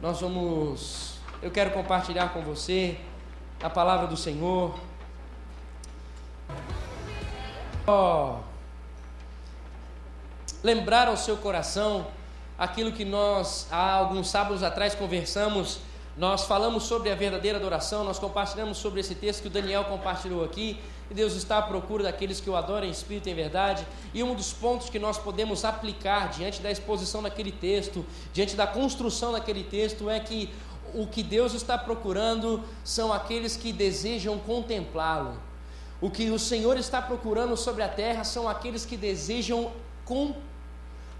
nós vamos. Eu quero compartilhar com você a palavra do Senhor. Oh, lembrar ao seu coração aquilo que nós há alguns sábados atrás conversamos. Nós falamos sobre a verdadeira adoração, nós compartilhamos sobre esse texto que o Daniel compartilhou aqui. E Deus está à procura daqueles que o adoram em espírito e em verdade. E um dos pontos que nós podemos aplicar diante da exposição daquele texto, diante da construção daquele texto, é que o que Deus está procurando são aqueles que desejam contemplá-lo. O que o Senhor está procurando sobre a terra são aqueles que desejam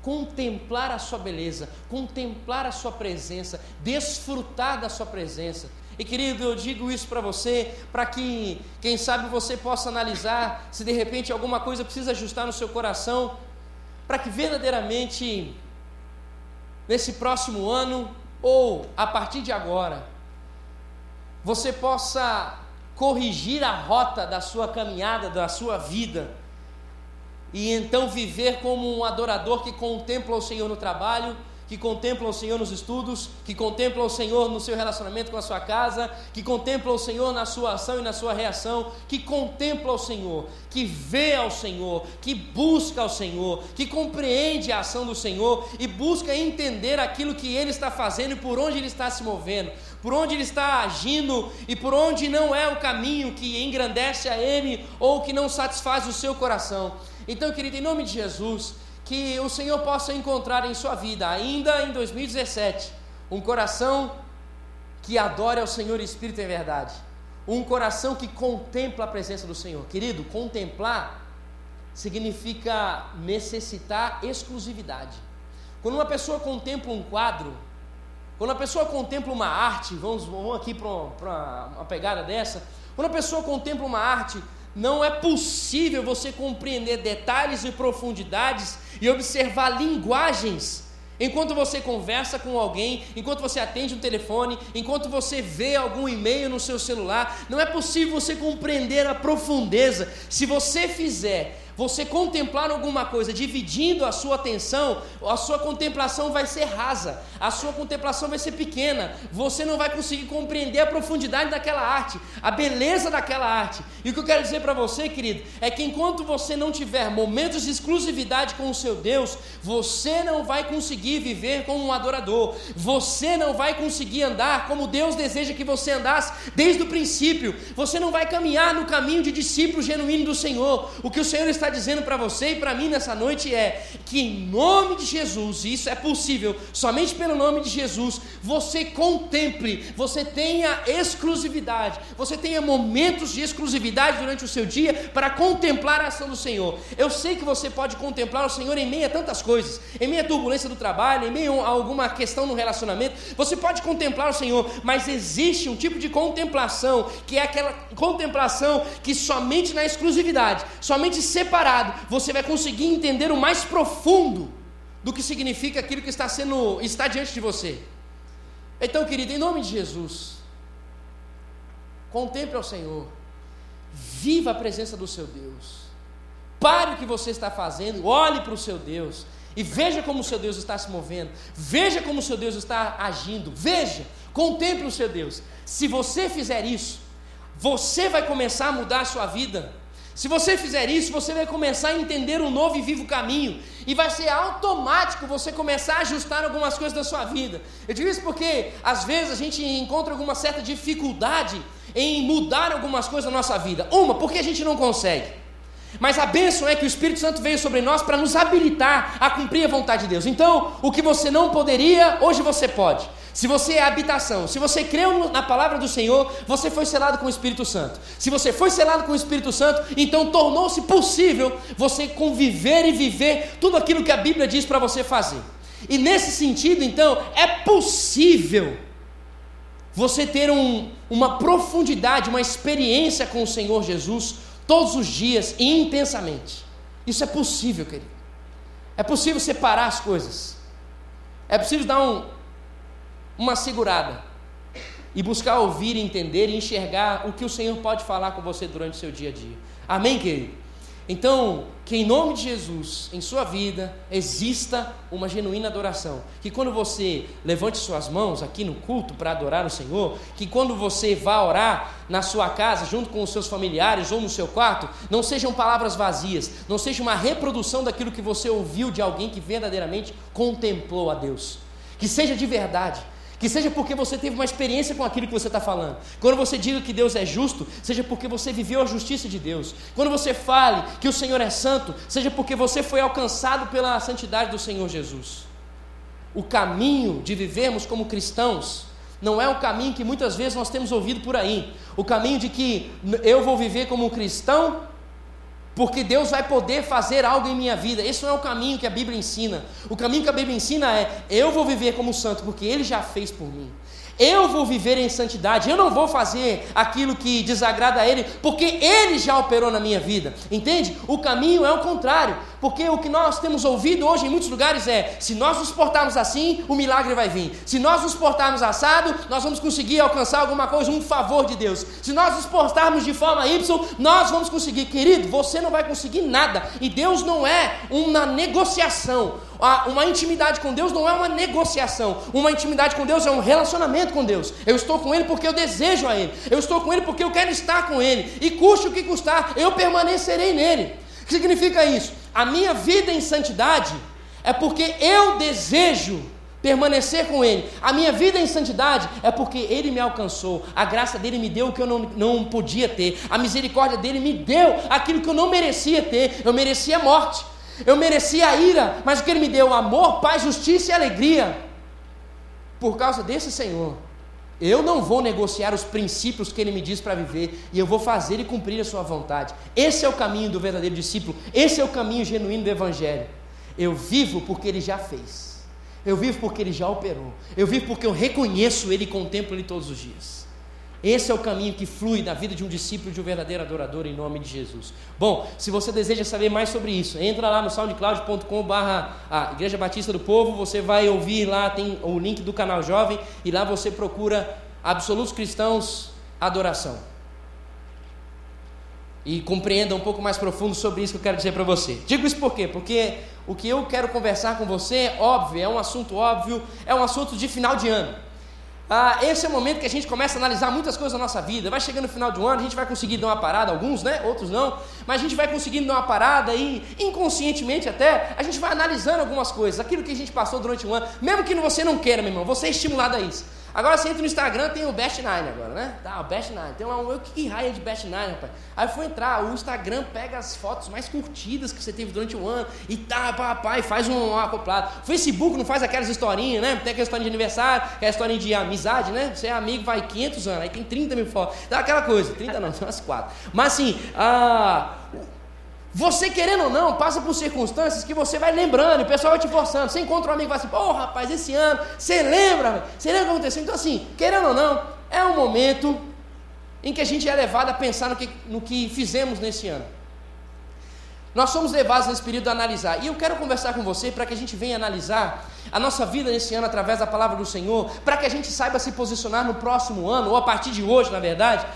contemplar a sua beleza, contemplar a sua presença, desfrutar da sua presença. E querido, eu digo isso para você, para que, quem sabe, você possa analisar se de repente alguma coisa precisa ajustar no seu coração, para que verdadeiramente, nesse próximo ano, ou a partir de agora, você possa corrigir a rota da sua caminhada, da sua vida, e então viver como um adorador que contempla o Senhor no trabalho, que contemplam o Senhor nos estudos, que contemplam o Senhor no seu relacionamento com a sua casa, que contemplam o Senhor na sua ação e na sua reação, que contempla o Senhor, que vê ao Senhor, que busca ao Senhor, que compreende a ação do Senhor e busca entender aquilo que Ele está fazendo e por onde Ele está se movendo, por onde Ele está agindo e por onde não é o caminho que engrandece a Ele ou que não satisfaz o seu coração. Então, querido, em nome de Jesus, que o Senhor possa encontrar em sua vida, ainda em 2017, um coração que adore ao Senhor Espírito em verdade, um coração que contempla a presença do Senhor. Querido, contemplar significa necessitar exclusividade. Quando uma pessoa contempla um quadro, quando a pessoa contempla uma arte, vamos, vamos aqui para uma pegada dessa, quando a pessoa contempla uma arte, não é possível você compreender detalhes e profundidades e observar linguagens enquanto você conversa com alguém, enquanto você atende um telefone, enquanto você vê algum e-mail no seu celular. Não é possível você compreender a profundeza. Se você fizer você contemplar alguma coisa dividindo a sua atenção, a sua contemplação vai ser rasa, a sua contemplação vai ser pequena, você não vai conseguir compreender a profundidade daquela arte, a beleza daquela arte. E o que eu quero dizer para você, querido, é que enquanto você não tiver momentos de exclusividade com o seu Deus, você não vai conseguir viver como um adorador, você não vai conseguir andar como Deus deseja que você andasse desde o princípio, você não vai caminhar no caminho de discípulo genuíno do Senhor. O que o Senhor está está dizendo para você e para mim nessa noite é que em nome de Jesus, e isso é possível somente pelo nome de Jesus, você contemple, você tenha exclusividade, você tenha momentos de exclusividade durante o seu dia para contemplar a ação do Senhor. Eu sei que você pode contemplar o Senhor em meio a tantas coisas, em meio à turbulência do trabalho, em meio a alguma questão no relacionamento, você pode contemplar o Senhor, mas existe um tipo de contemplação que é aquela contemplação que somente na exclusividade, somente separada preparado, você vai conseguir entender o mais profundo do que significa aquilo que está sendo está diante de você. Então, querido, em nome de Jesus, contemple ao Senhor, viva a presença do seu Deus. Pare o que você está fazendo, olhe para o seu Deus e veja como o seu Deus está se movendo, veja como o seu Deus está agindo, veja, contemple o seu Deus. Se você fizer isso, você vai começar a mudar a sua vida. Se você fizer isso, você vai começar a entender um novo e vivo caminho. E vai ser automático você começar a ajustar algumas coisas da sua vida. Eu digo isso porque, às vezes, a gente encontra alguma certa dificuldade em mudar algumas coisas na nossa vida. Uma, porque a gente não consegue. Mas a bênção é que o Espírito Santo veio sobre nós para nos habilitar a cumprir a vontade de Deus. Então, o que você não poderia, hoje você pode. Se você é habitação, se você creu na palavra do Senhor, você foi selado com o Espírito Santo. Se você foi selado com o Espírito Santo, então tornou-se possível você conviver e viver tudo aquilo que a Bíblia diz para você fazer. E nesse sentido, então, é possível você ter um, uma profundidade, uma experiência com o Senhor Jesus todos os dias e intensamente. Isso é possível, querido. É possível separar as coisas. É possível dar um, uma segurada e buscar ouvir, entender e enxergar o que o Senhor pode falar com você durante o seu dia a dia. Amém, querido? Então, que em nome de Jesus, em sua vida, exista uma genuína adoração. Que quando você levante suas mãos aqui no culto para adorar o Senhor, que quando você vá orar na sua casa, junto com os seus familiares ou no seu quarto, não sejam palavras vazias, não seja uma reprodução daquilo que você ouviu de alguém que verdadeiramente contemplou a Deus. Que seja de verdade que seja porque você teve uma experiência com aquilo que você está falando. Quando você diga que Deus é justo, seja porque você viveu a justiça de Deus. Quando você fale que o Senhor é santo, seja porque você foi alcançado pela santidade do Senhor Jesus. O caminho de vivermos como cristãos não é o caminho que muitas vezes nós temos ouvido por aí. O caminho de que eu vou viver como cristão porque Deus vai poder fazer algo em minha vida. Esse não é o caminho que a Bíblia ensina. O caminho que a Bíblia ensina é: eu vou viver como santo, porque Ele já fez por mim. Eu vou viver em santidade, eu não vou fazer aquilo que desagrada a Ele, porque Ele já operou na minha vida, entende? O caminho é o contrário, porque o que nós temos ouvido hoje em muitos lugares é: se nós nos portarmos assim, o milagre vai vir. Se nós nos portarmos assado, nós vamos conseguir alcançar alguma coisa, um favor de Deus. Se nós nos portarmos de forma Y, nós vamos conseguir. Querido, você não vai conseguir nada, e Deus não é uma negociação. Uma intimidade com Deus não é uma negociação. Uma intimidade com Deus é um relacionamento com Deus. Eu estou com Ele porque eu desejo a Ele. Eu estou com Ele porque eu quero estar com Ele. E custe o que custar, eu permanecerei nele. O que significa isso? A minha vida em santidade é porque eu desejo permanecer com Ele. A minha vida em santidade é porque Ele me alcançou. A graça dele me deu o que eu não, não podia ter. A misericórdia dele me deu aquilo que eu não merecia ter. Eu merecia morte. Eu merecia a ira, mas o que Ele me deu? Amor, paz, justiça e alegria. Por causa desse Senhor, eu não vou negociar os princípios que Ele me diz para viver, e eu vou fazer e cumprir a Sua vontade. Esse é o caminho do verdadeiro discípulo, esse é o caminho genuíno do Evangelho. Eu vivo porque Ele já fez, eu vivo porque Ele já operou, eu vivo porque eu reconheço Ele e contemplo Ele todos os dias. Esse é o caminho que flui na vida de um discípulo de um verdadeiro adorador em nome de Jesus. Bom, se você deseja saber mais sobre isso, entra lá no soundcloud.com a Igreja Batista do Povo, você vai ouvir lá, tem o link do canal Jovem, e lá você procura Absolutos Cristãos Adoração. E compreenda um pouco mais profundo sobre isso que eu quero dizer para você. Digo isso por quê? Porque o que eu quero conversar com você, é óbvio, é um assunto óbvio, é um assunto de final de ano. Ah, esse é o momento que a gente começa a analisar muitas coisas da nossa vida. Vai chegando no final do ano, a gente vai conseguir dar uma parada, alguns, né? Outros não. Mas a gente vai conseguindo dar uma parada e, inconscientemente até, a gente vai analisando algumas coisas, aquilo que a gente passou durante o ano. Mesmo que você não queira, meu irmão, você é estimulado a isso. Agora você entra no Instagram, tem o Best Nine agora, né? Tá, o Best Nine. Tem lá um. Que raia de Best Nine, rapaz. Aí eu fui entrar, o Instagram pega as fotos mais curtidas que você teve durante o ano e tá, papai, faz um, acoplado. Facebook não faz aquelas historinhas, né? Tem aquela historinha de aniversário, aquela historinha de amizade, né? Você é amigo, vai 500 anos, aí tem 30 mil fotos. Dá aquela coisa, 30 não, são umas 4. Mas assim, ah você querendo ou não, passa por circunstâncias que você vai lembrando, e o pessoal vai te forçando. Você encontra um amigo e vai assim, pô rapaz, esse ano, você lembra? Você lembra o que aconteceu? Então assim, querendo ou não, é um momento em que a gente é levado a pensar no que, no que fizemos nesse ano. Nós somos levados nesse período a analisar. E eu quero conversar com você para que a gente venha analisar a nossa vida nesse ano através da palavra do Senhor, para que a gente saiba se posicionar no próximo ano, ou a partir de hoje, na verdade,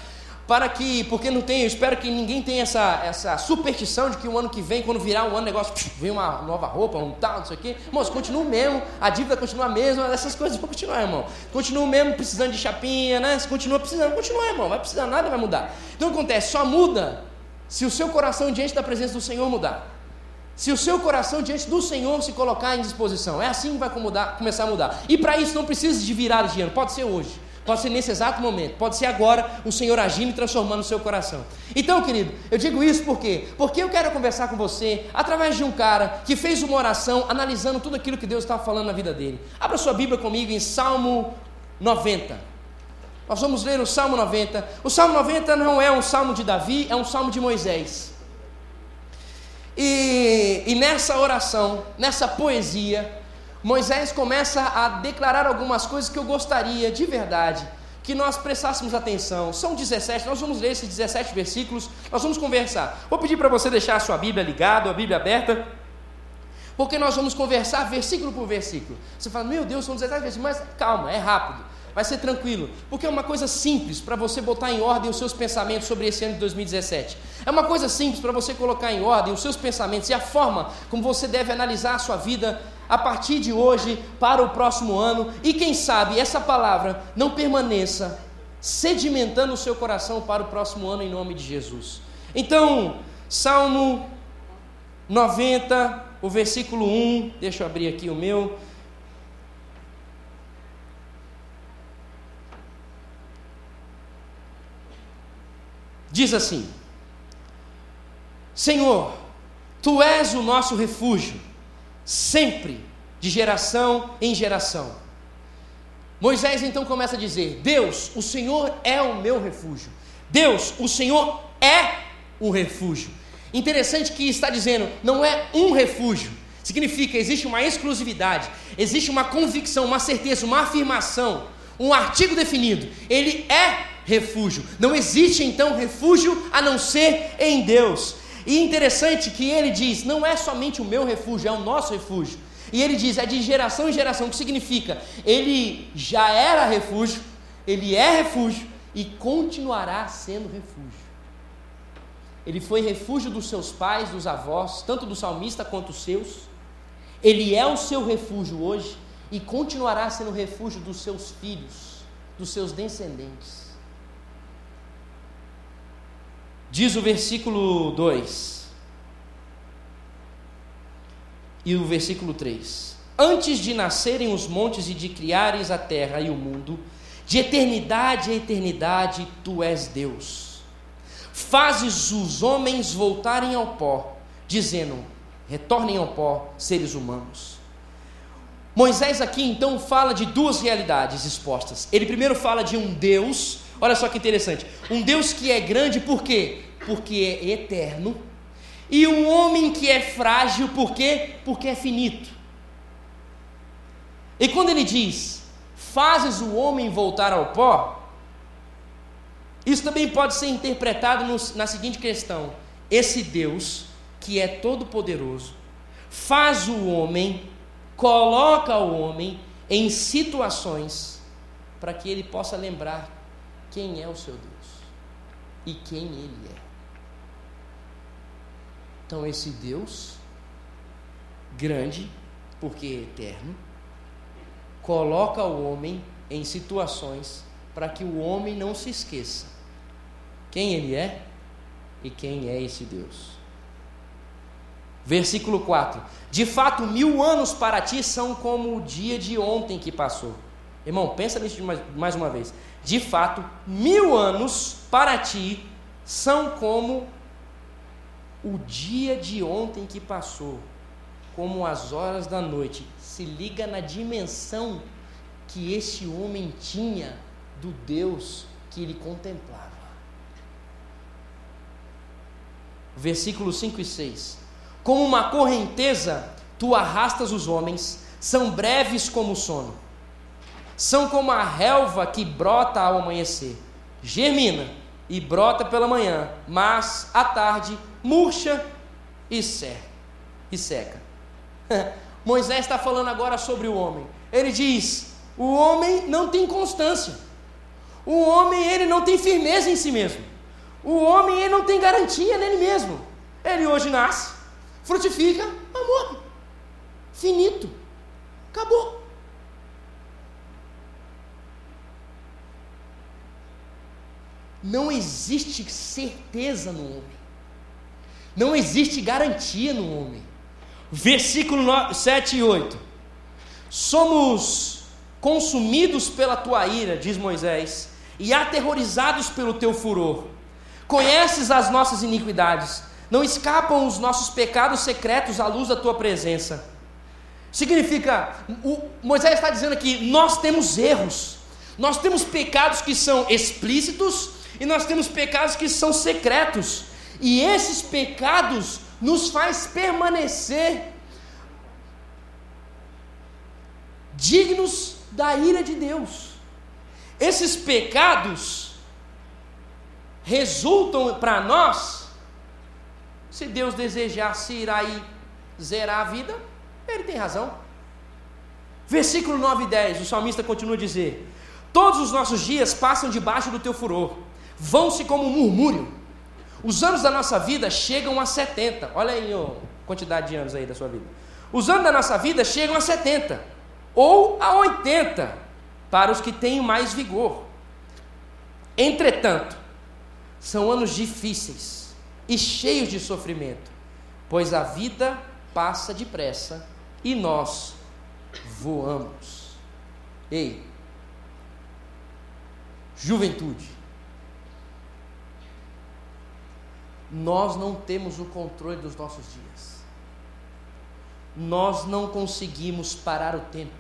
para que, porque não tem, eu espero que ninguém tenha essa, essa superstição de que o ano que vem, quando virar um ano, negócio, vem uma nova roupa, um tal, não sei o quê. Irmãos, continua o mesmo, a dívida continua a mesma, essas coisas vão continuar, irmão. Continua o mesmo precisando de chapinha, né? Continua precisando, continua, irmão, vai precisar, nada vai mudar. Então o que acontece? Só muda se o seu coração diante da presença do Senhor mudar. Se o seu coração diante do Senhor se colocar em disposição, é assim que vai mudar, começar a mudar. E para isso não precisa de virar de ano, pode ser hoje. Pode ser nesse exato momento, pode ser agora o Senhor agindo e transformando o seu coração. Então, querido, eu digo isso por quê? Porque eu quero conversar com você através de um cara que fez uma oração analisando tudo aquilo que Deus estava falando na vida dele. Abra sua Bíblia comigo em Salmo 90. Nós vamos ler o Salmo 90. O Salmo 90 não é um salmo de Davi, é um salmo de Moisés. E, e nessa oração, nessa poesia, Moisés começa a declarar algumas coisas que eu gostaria de verdade que nós prestássemos atenção. São 17, nós vamos ler esses 17 versículos, nós vamos conversar. Vou pedir para você deixar a sua Bíblia ligada, a Bíblia aberta, porque nós vamos conversar versículo por versículo. Você fala, meu Deus, são 17 versículos, mas calma, é rápido. vai ser tranquilo, porque é uma coisa simples para você botar em ordem os seus pensamentos sobre esse ano de 2017. É uma coisa simples para você colocar em ordem os seus pensamentos e a forma como você deve analisar a sua vida a partir de hoje para o próximo ano, e quem sabe essa palavra não permaneça sedimentando o seu coração para o próximo ano em nome de Jesus. Então, Salmo 90, o versículo 1, deixa eu abrir aqui o meu. Diz assim: Senhor, tu és o nosso refúgio, sempre, de geração em geração. Moisés então começa a dizer: Deus, o Senhor é o meu refúgio. Deus, o Senhor é o refúgio. Interessante que está dizendo, não é um refúgio. Significa, existe uma exclusividade, existe uma convicção, uma certeza, uma afirmação, um artigo definido. Ele é refúgio. Não existe então refúgio a não ser em Deus. E interessante que ele diz: não é somente o meu refúgio, é o nosso refúgio. E ele diz: é de geração em geração, o que significa? Ele já era refúgio, ele é refúgio e continuará sendo refúgio. Ele foi refúgio dos seus pais, dos avós, tanto do salmista quanto os seus. Ele é o seu refúgio hoje e continuará sendo refúgio dos seus filhos, dos seus descendentes. Diz o versículo 2: e o versículo 3: Antes de nascerem os montes e de criares a terra e o mundo, de eternidade a eternidade tu és Deus. Fazes os homens voltarem ao pó, dizendo: retornem ao pó, seres humanos. Moisés aqui então fala de duas realidades expostas. Ele primeiro fala de um Deus, olha só que interessante, um Deus que é grande por quê? Porque é eterno e um homem que é frágil, por quê? Porque é finito. E quando ele diz, fazes o homem voltar ao pó, isso também pode ser interpretado no, na seguinte questão: esse Deus, que é todo-poderoso, faz o homem, coloca o homem em situações para que ele possa lembrar quem é o seu Deus e quem ele é. Então, esse Deus, grande, porque é eterno, coloca o homem em situações para que o homem não se esqueça quem ele é e quem é esse Deus. Versículo 4: De fato, mil anos para ti são como o dia de ontem que passou. Irmão, pensa nisso mais, mais uma vez. De fato, mil anos para ti são como o dia de ontem que passou, como as horas da noite, se liga na dimensão que esse homem tinha do Deus que ele contemplava. Versículos 5 e 6. Como uma correnteza, tu arrastas os homens, são breves como o sono. São como a relva que brota ao amanhecer, germina e brota pela manhã, mas à tarde murcha e seca. Moisés está falando agora sobre o homem. Ele diz: o homem não tem constância. O homem ele não tem firmeza em si mesmo. O homem ele não tem garantia nele mesmo. Ele hoje nasce, frutifica, morre. Finito. Acabou. Não existe certeza no homem. Não existe garantia no homem. Versículo 7 e 8. Somos consumidos pela tua ira, diz Moisés, e aterrorizados pelo teu furor. Conheces as nossas iniquidades, não escapam os nossos pecados secretos à luz da tua presença. Significa, Moisés está dizendo aqui: nós temos erros, nós temos pecados que são explícitos e nós temos pecados que são secretos. E esses pecados nos faz permanecer dignos da ira de Deus. Esses pecados resultam para nós, se Deus desejasse ir aí zerar a vida, ele tem razão. Versículo 9 e 10, o salmista continua a dizer: Todos os nossos dias passam debaixo do teu furor, vão-se como um murmúrio. Os anos da nossa vida chegam a 70. Olha aí a quantidade de anos aí da sua vida. Os anos da nossa vida chegam a 70 ou a 80 para os que têm mais vigor. Entretanto, são anos difíceis e cheios de sofrimento, pois a vida passa depressa e nós voamos. Ei, juventude, nós não temos o controle dos nossos dias. Nós não conseguimos parar o tempo.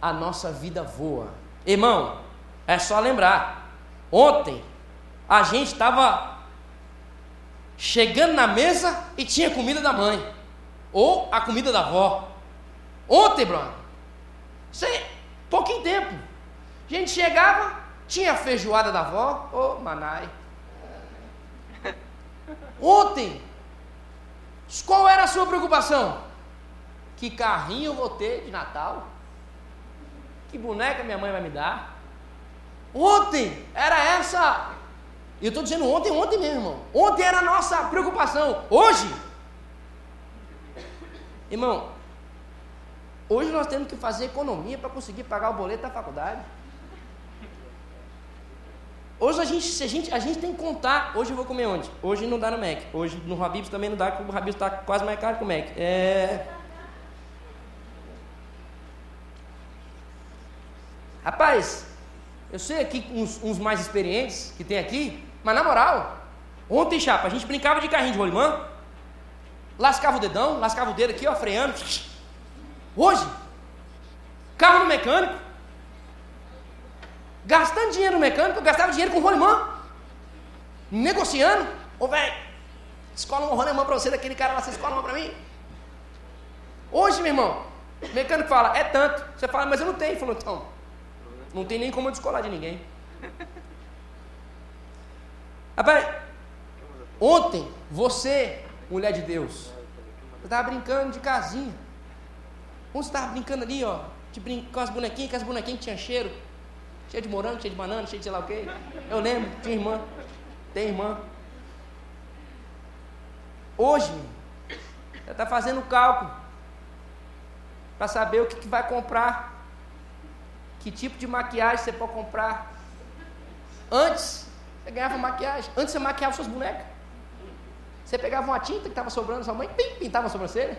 A nossa vida voa. Irmão, é só lembrar. Ontem a gente estava chegando na mesa e tinha comida da mãe ou a comida da avó. Ontem, Bruno, sem pouquinho tempo, a gente chegava, tinha a feijoada da avó, ô oh, Manai. Ontem, qual era a sua preocupação? Que carrinho eu vou ter de Natal? Que boneca minha mãe vai me dar? Ontem era essa. Eu estou dizendo ontem, ontem mesmo, irmão. Ontem era a nossa preocupação. Hoje, irmão, hoje nós temos que fazer economia para conseguir pagar o boleto da faculdade. Hoje a gente, a gente, a gente tem que contar. Hoje eu vou comer onde? Hoje não dá no Mac. Hoje no Habib's também não dá, porque o Habib's está quase mais caro que o Mac. É... Rapaz, eu sei aqui uns, uns, mais experientes que tem aqui, mas na moral, ontem, chapa, a gente brincava de carrinho de rolimã, lascava o dedão, lascava o dedo aqui, ó, freando. Hoje, carro no mecânico, Gastando dinheiro no mecânico, eu gastava dinheiro com rolimã. Negociando. Ô, velho, escola um rolimã para você daquele cara lá, você escola uma para mim? Hoje, meu irmão, o mecânico fala, é tanto. Você fala, mas eu não tenho. Ele falou, então, não tem nem como eu descolar de ninguém. Rapaz, ontem, você, mulher de Deus, você estava brincando de casinha. Você estava brincando ali, ó, de brin com as bonequinhas, com as bonequinhas que tinham cheiro cheio de morango, cheio de banana, cheio de sei lá o quê. Eu lembro, tinha irmã, tem irmã. Hoje, você está fazendo cálculo para saber o que, que vai comprar, que tipo de maquiagem você pode comprar. Antes, você ganhava maquiagem, antes você maquiava suas bonecas. Você pegava uma tinta que estava sobrando sua mãe, pim, pintava a sobrancelha.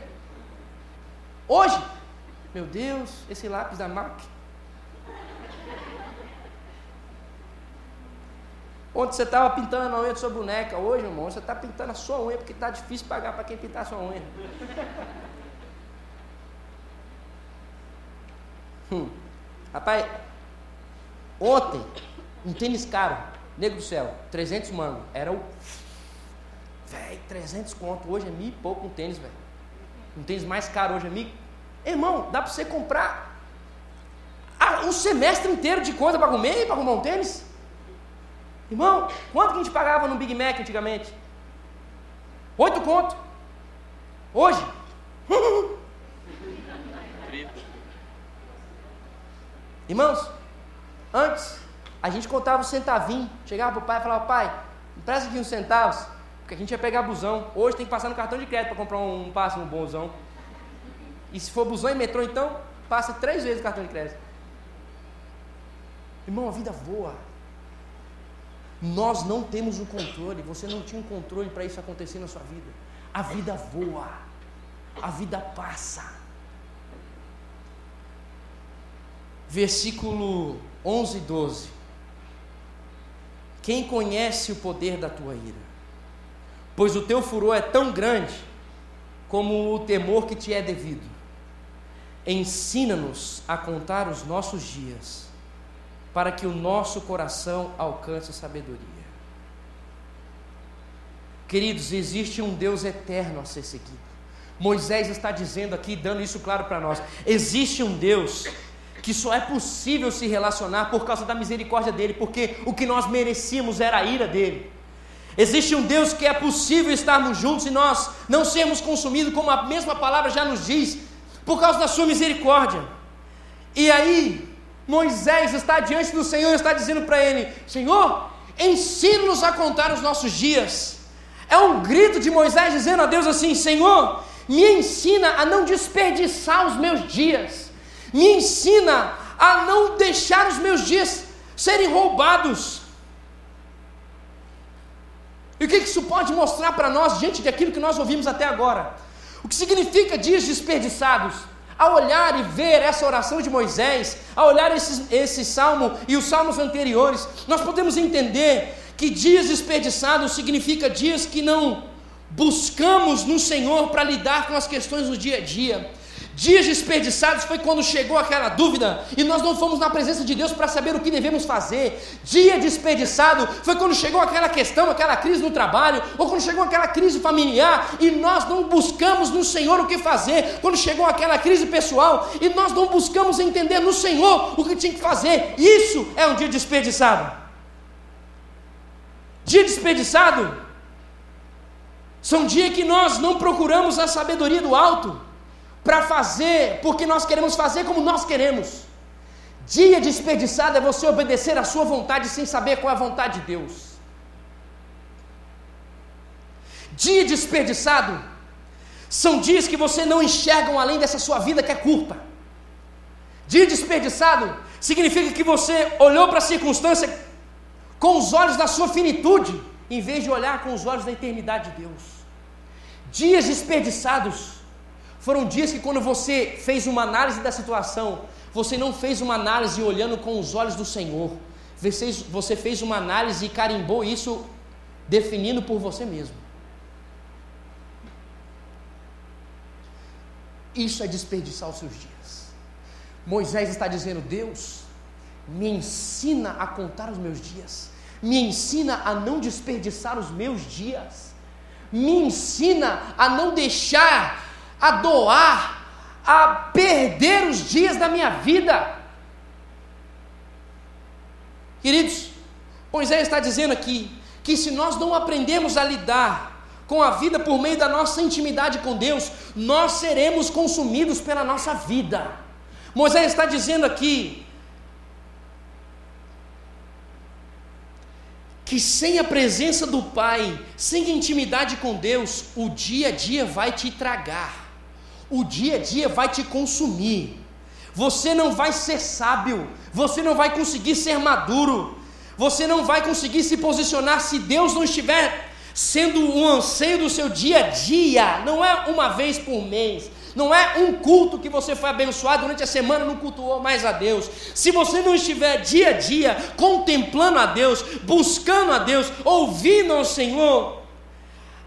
Hoje, meu Deus, esse lápis da MAC, Onde você estava pintando a unha de sua boneca, hoje, irmão, você está pintando a sua unha, porque está difícil pagar para quem pintar a sua unha. Hum. Rapaz, ontem, um tênis caro, nego do céu, 300 mangos, era o. Velho, 300 conto, hoje é mil e pouco um tênis, velho. Um tênis mais caro hoje é mil. Irmão, dá para você comprar um semestre inteiro de coisa para comer e para arrumar um tênis? Irmão, quanto que a gente pagava no Big Mac antigamente? Oito conto. Hoje? Irmãos, antes a gente contava o centavinho, chegava para o pai e falava, pai, empresta aqui uns centavos, porque a gente ia pegar busão. Hoje tem que passar no cartão de crédito para comprar um, um passe no bonzão. E se for busão e metrô, então, passa três vezes o cartão de crédito. Irmão, a vida voa. Nós não temos o controle, você não tinha um controle para isso acontecer na sua vida. A vida voa, a vida passa. Versículo 11 e 12. Quem conhece o poder da tua ira? Pois o teu furor é tão grande como o temor que te é devido. Ensina-nos a contar os nossos dias para que o nosso coração alcance sabedoria. Queridos, existe um Deus eterno a ser seguido. Moisés está dizendo aqui, dando isso claro para nós: existe um Deus que só é possível se relacionar por causa da misericórdia dele, porque o que nós merecíamos era a ira dele. Existe um Deus que é possível estarmos juntos e nós não sermos consumidos, como a mesma palavra já nos diz, por causa da sua misericórdia. E aí, Moisés está diante do Senhor e está dizendo para ele: Senhor, ensina-nos a contar os nossos dias. É um grito de Moisés dizendo a Deus assim: Senhor, me ensina a não desperdiçar os meus dias, me ensina a não deixar os meus dias serem roubados. E o que isso pode mostrar para nós diante daquilo que nós ouvimos até agora? O que significa dias desperdiçados? Ao olhar e ver essa oração de Moisés, ao olhar esse, esse salmo e os salmos anteriores, nós podemos entender que dias desperdiçados significa dias que não buscamos no Senhor para lidar com as questões do dia a dia. Dias desperdiçados foi quando chegou aquela dúvida e nós não fomos na presença de Deus para saber o que devemos fazer. Dia desperdiçado foi quando chegou aquela questão, aquela crise no trabalho, ou quando chegou aquela crise familiar e nós não buscamos no Senhor o que fazer. Quando chegou aquela crise pessoal e nós não buscamos entender no Senhor o que tinha que fazer. Isso é um dia desperdiçado. Dia desperdiçado são dias que nós não procuramos a sabedoria do alto para fazer porque nós queremos fazer como nós queremos. Dia desperdiçado é você obedecer à sua vontade sem saber qual é a vontade de Deus. Dia desperdiçado são dias que você não enxerga além dessa sua vida que é curta. Dia desperdiçado significa que você olhou para a circunstância com os olhos da sua finitude, em vez de olhar com os olhos da eternidade de Deus. Dias desperdiçados foram dias que, quando você fez uma análise da situação, você não fez uma análise olhando com os olhos do Senhor. Você fez uma análise e carimbou isso definindo por você mesmo. Isso é desperdiçar os seus dias. Moisés está dizendo: Deus, me ensina a contar os meus dias, me ensina a não desperdiçar os meus dias, me ensina a não deixar a doar, a perder os dias da minha vida. Queridos, Moisés está dizendo aqui que se nós não aprendemos a lidar com a vida por meio da nossa intimidade com Deus, nós seremos consumidos pela nossa vida. Moisés está dizendo aqui que sem a presença do Pai, sem intimidade com Deus, o dia a dia vai te tragar o dia a dia vai te consumir. Você não vai ser sábio, você não vai conseguir ser maduro, você não vai conseguir se posicionar se Deus não estiver sendo um anseio do seu dia a dia, não é uma vez por mês, não é um culto que você foi abençoado durante a semana, não cultuou mais a Deus. Se você não estiver dia a dia contemplando a Deus, buscando a Deus, ouvindo ao Senhor,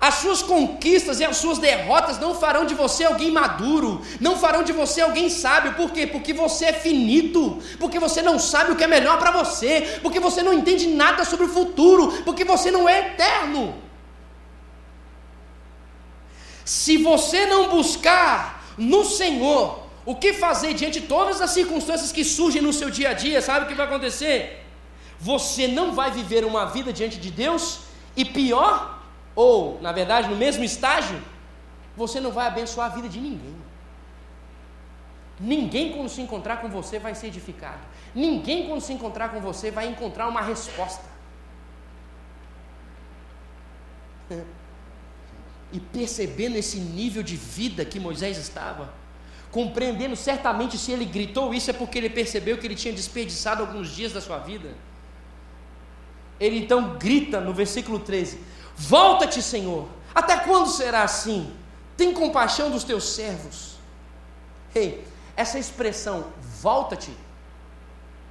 as suas conquistas e as suas derrotas não farão de você alguém maduro, não farão de você alguém sábio, por quê? Porque você é finito, porque você não sabe o que é melhor para você, porque você não entende nada sobre o futuro, porque você não é eterno. Se você não buscar no Senhor o que fazer diante de todas as circunstâncias que surgem no seu dia a dia, sabe o que vai acontecer? Você não vai viver uma vida diante de Deus e pior, ou, na verdade, no mesmo estágio, você não vai abençoar a vida de ninguém. Ninguém, quando se encontrar com você, vai ser edificado. Ninguém, quando se encontrar com você, vai encontrar uma resposta. E percebendo esse nível de vida que Moisés estava, compreendendo certamente se ele gritou isso é porque ele percebeu que ele tinha desperdiçado alguns dias da sua vida. Ele então grita no versículo 13: Volta-te, Senhor. Até quando será assim? Tem compaixão dos teus servos. Ei, essa expressão, volta-te,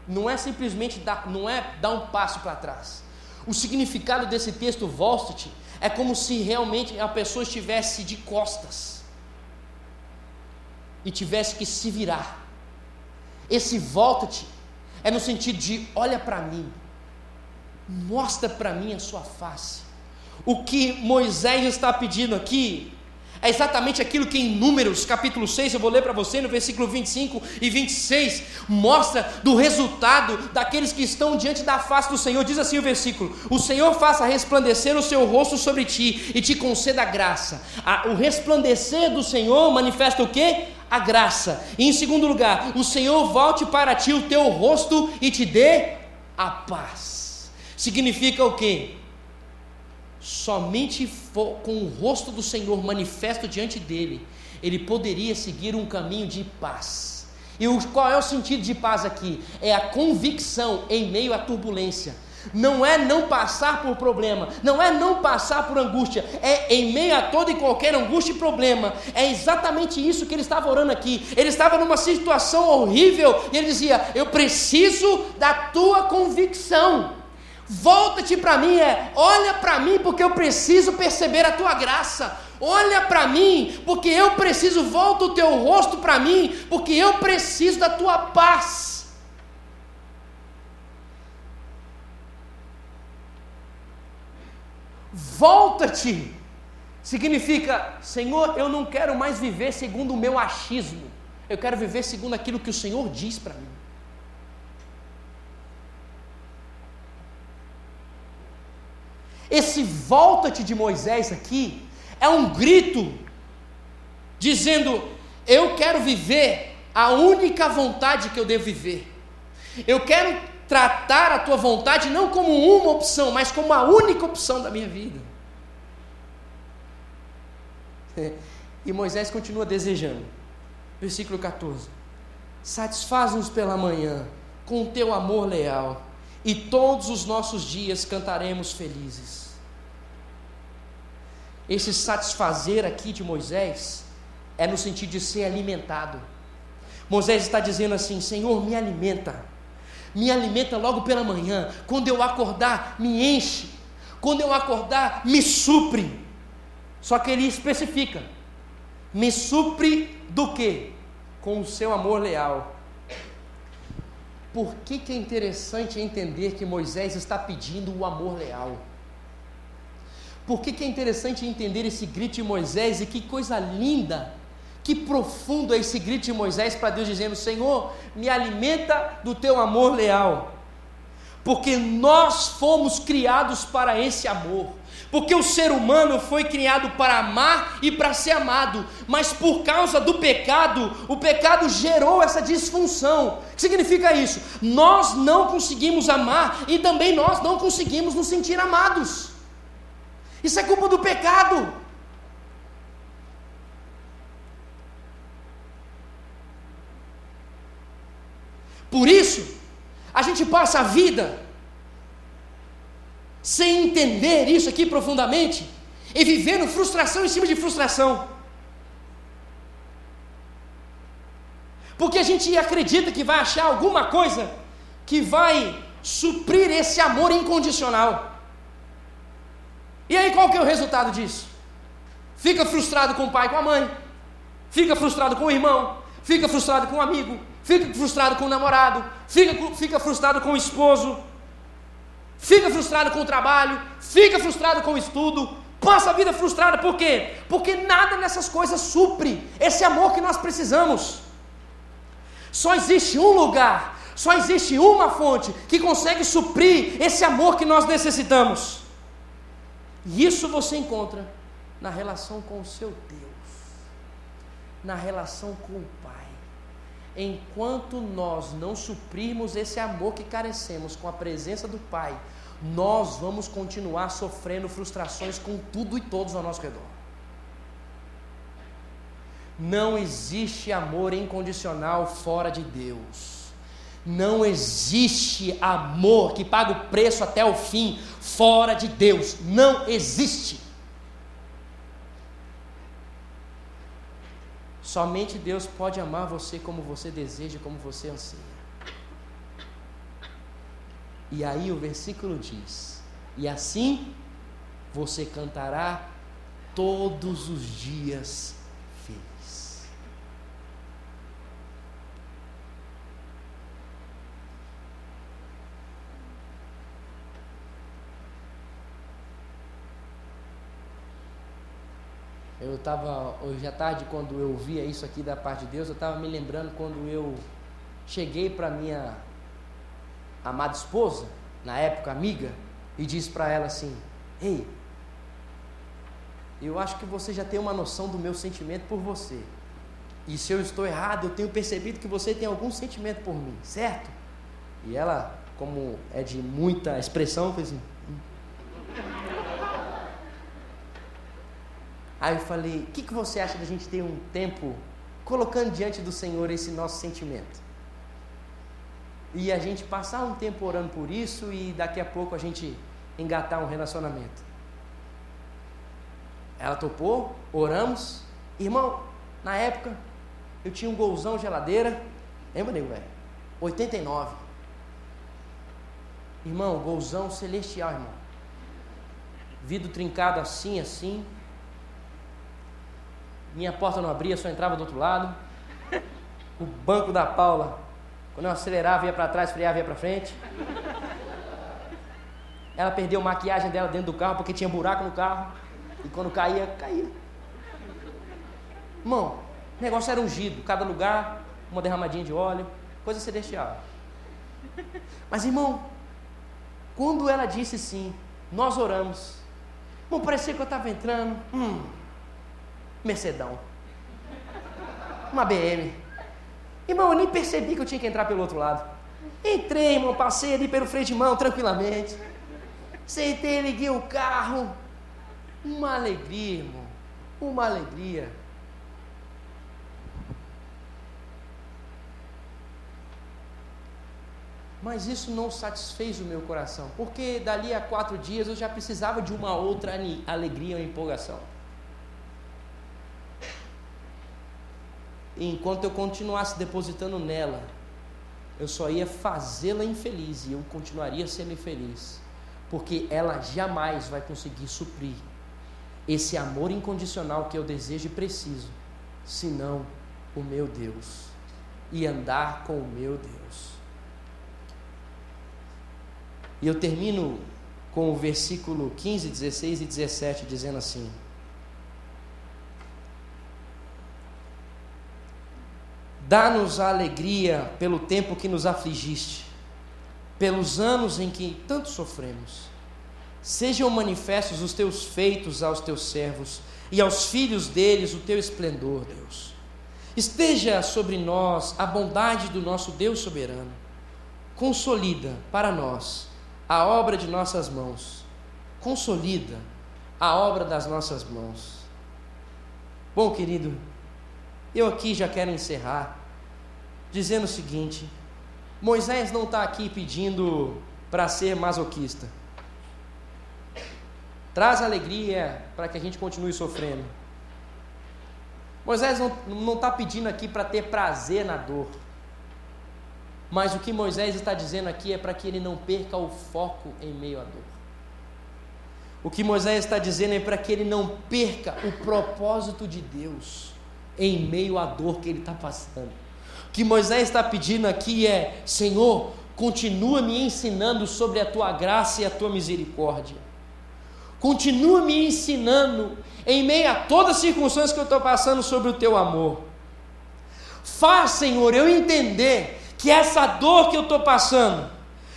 não é simplesmente dar, não é dar um passo para trás. O significado desse texto, volta-te, é como se realmente a pessoa estivesse de costas e tivesse que se virar. Esse volta-te é no sentido de olha para mim, mostra para mim a sua face. O que Moisés está pedindo aqui é exatamente aquilo que em Números, capítulo 6, eu vou ler para você no versículo 25 e 26, mostra do resultado daqueles que estão diante da face do Senhor. Diz assim o versículo: O Senhor faça resplandecer o seu rosto sobre ti e te conceda graça. o resplandecer do Senhor manifesta o que? a graça. E em segundo lugar, o Senhor volte para ti o teu rosto e te dê a paz. Significa o quê? Somente com o rosto do Senhor manifesto diante dele, ele poderia seguir um caminho de paz. E o, qual é o sentido de paz aqui? É a convicção em meio à turbulência não é não passar por problema, não é não passar por angústia, é em meio a toda e qualquer angústia e problema. É exatamente isso que ele estava orando aqui. Ele estava numa situação horrível e ele dizia: Eu preciso da tua convicção. Volta-te para mim, é, olha para mim, porque eu preciso perceber a tua graça. Olha para mim, porque eu preciso, volta o teu rosto para mim, porque eu preciso da tua paz. volta-te. Significa, Senhor, eu não quero mais viver segundo o meu achismo, eu quero viver segundo aquilo que o Senhor diz para mim. Esse volta-te de Moisés aqui é um grito dizendo: Eu quero viver a única vontade que eu devo viver. Eu quero tratar a tua vontade não como uma opção, mas como a única opção da minha vida. E Moisés continua desejando. Versículo 14: Satisfaz-nos pela manhã com o teu amor leal, e todos os nossos dias cantaremos felizes. Esse satisfazer aqui de Moisés é no sentido de ser alimentado. Moisés está dizendo assim: Senhor, me alimenta me alimenta logo pela manhã. Quando eu acordar, me enche. Quando eu acordar, me supre. Só que ele especifica: me supre do que? Com o seu amor leal. Por que, que é interessante entender que Moisés está pedindo o amor leal? Por que, que é interessante entender esse grito de Moisés e que coisa linda que profundo é esse grito de Moisés para Deus dizendo: Senhor, me alimenta do teu amor leal. Porque nós fomos criados para esse amor. Porque o ser humano foi criado para amar e para ser amado, mas por causa do pecado, o pecado gerou essa disfunção. O que significa isso? Nós não conseguimos amar e também nós não conseguimos nos sentir amados. Isso é culpa do pecado. Por isso, a gente passa a vida sem entender isso aqui profundamente e vivendo frustração em cima de frustração. Porque a gente acredita que vai achar alguma coisa que vai suprir esse amor incondicional. E aí qual que é o resultado disso? Fica frustrado com o pai, com a mãe, fica frustrado com o irmão, fica frustrado com o amigo, fica frustrado com o namorado, fica, fica frustrado com o esposo, fica frustrado com o trabalho, fica frustrado com o estudo, passa a vida frustrada, por quê? Porque nada nessas coisas supre esse amor que nós precisamos. Só existe um lugar, só existe uma fonte que consegue suprir esse amor que nós necessitamos. E isso você encontra na relação com o seu Deus, na relação com o Pai enquanto nós não suprirmos esse amor que carecemos com a presença do Pai, nós vamos continuar sofrendo frustrações com tudo e todos ao nosso redor. Não existe amor incondicional fora de Deus. Não existe amor que paga o preço até o fim fora de Deus. Não existe. Somente Deus pode amar você como você deseja, como você anseia. E aí o versículo diz: E assim você cantará todos os dias Eu estava, hoje à tarde, quando eu via isso aqui da parte de Deus, eu estava me lembrando quando eu cheguei para minha amada esposa, na época amiga, e disse para ela assim: Ei, eu acho que você já tem uma noção do meu sentimento por você. E se eu estou errado, eu tenho percebido que você tem algum sentimento por mim, certo? E ela, como é de muita expressão, fez assim. Aí eu falei: o que, que você acha da gente ter um tempo colocando diante do Senhor esse nosso sentimento? E a gente passar um tempo orando por isso e daqui a pouco a gente engatar um relacionamento. Ela topou, oramos. Irmão, na época eu tinha um golzão geladeira. Lembra, nego, velho? 89. Irmão, golzão celestial, irmão. Vidro trincado assim, assim. Minha porta não abria, só entrava do outro lado. O banco da Paula, quando eu acelerava, ia para trás, freava, ia para frente. Ela perdeu a maquiagem dela dentro do carro porque tinha buraco no carro. E quando caía, caía. Irmão, o negócio era ungido, cada lugar, uma derramadinha de óleo, coisa celestial. Mas, irmão, quando ela disse sim, nós oramos. Irmão, parecia que eu estava entrando. Hum, Mercedão. Uma BM. Irmão, eu nem percebi que eu tinha que entrar pelo outro lado. Entrei, irmão, passei ali pelo freio de mão tranquilamente. Sentei, liguei o carro. Uma alegria, irmão. Uma alegria. Mas isso não satisfez o meu coração, porque dali a quatro dias eu já precisava de uma outra alegria ou empolgação. E enquanto eu continuasse depositando nela, eu só ia fazê-la infeliz e eu continuaria sendo infeliz, porque ela jamais vai conseguir suprir esse amor incondicional que eu desejo e preciso, senão o meu Deus e andar com o meu Deus. E eu termino com o versículo 15, 16 e 17 dizendo assim: Dá-nos a alegria pelo tempo que nos afligiste, pelos anos em que tanto sofremos. Sejam manifestos os teus feitos aos teus servos e aos filhos deles o teu esplendor, Deus. Esteja sobre nós a bondade do nosso Deus soberano. Consolida para nós a obra de nossas mãos. Consolida a obra das nossas mãos. Bom, querido, eu aqui já quero encerrar dizendo o seguinte: Moisés não está aqui pedindo para ser masoquista. Traz alegria para que a gente continue sofrendo. Moisés não está pedindo aqui para ter prazer na dor. Mas o que Moisés está dizendo aqui é para que ele não perca o foco em meio à dor. O que Moisés está dizendo é para que ele não perca o propósito de Deus em meio à dor que ele está passando. Que Moisés está pedindo aqui é: Senhor, continua me ensinando sobre a tua graça e a tua misericórdia. Continua me ensinando em meio a todas as circunstâncias que eu estou passando sobre o teu amor. Faz, Senhor, eu entender que essa dor que eu estou passando,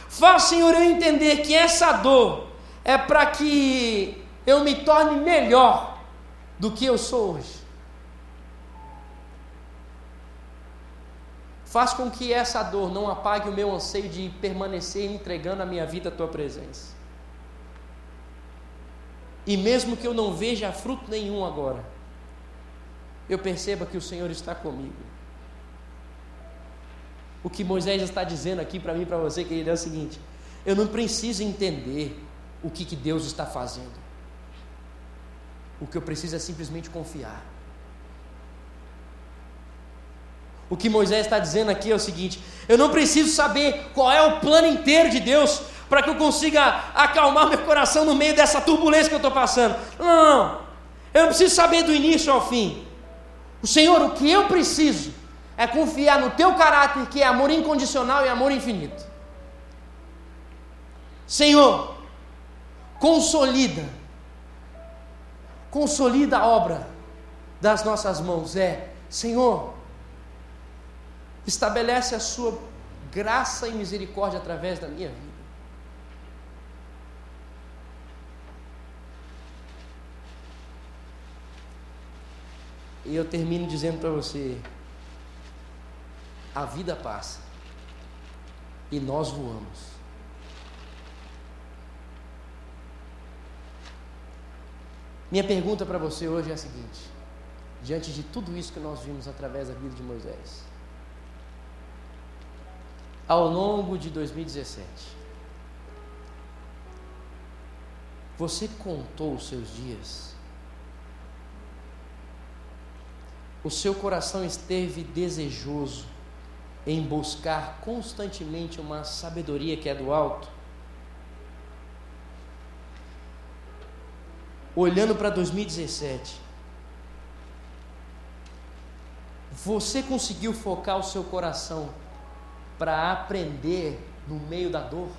faz, Senhor, eu entender que essa dor é para que eu me torne melhor do que eu sou hoje. Faz com que essa dor não apague o meu anseio de permanecer entregando a minha vida à tua presença. E mesmo que eu não veja fruto nenhum agora, eu perceba que o Senhor está comigo. O que Moisés está dizendo aqui para mim e para você, querido, é o seguinte: eu não preciso entender o que, que Deus está fazendo. O que eu preciso é simplesmente confiar. O que Moisés está dizendo aqui é o seguinte: eu não preciso saber qual é o plano inteiro de Deus para que eu consiga acalmar meu coração no meio dessa turbulência que eu estou passando. Não, não, não. Eu não preciso saber do início ao fim. O Senhor, o que eu preciso é confiar no teu caráter, que é amor incondicional e amor infinito. Senhor, consolida, consolida a obra das nossas mãos. É, Senhor, estabelece a sua graça e misericórdia através da minha vida. E eu termino dizendo para você: a vida passa e nós voamos. Minha pergunta para você hoje é a seguinte: diante de tudo isso que nós vimos através da vida de Moisés, ao longo de 2017, você contou os seus dias? O seu coração esteve desejoso em buscar constantemente uma sabedoria que é do alto? Olhando para 2017, você conseguiu focar o seu coração para aprender no meio da dor?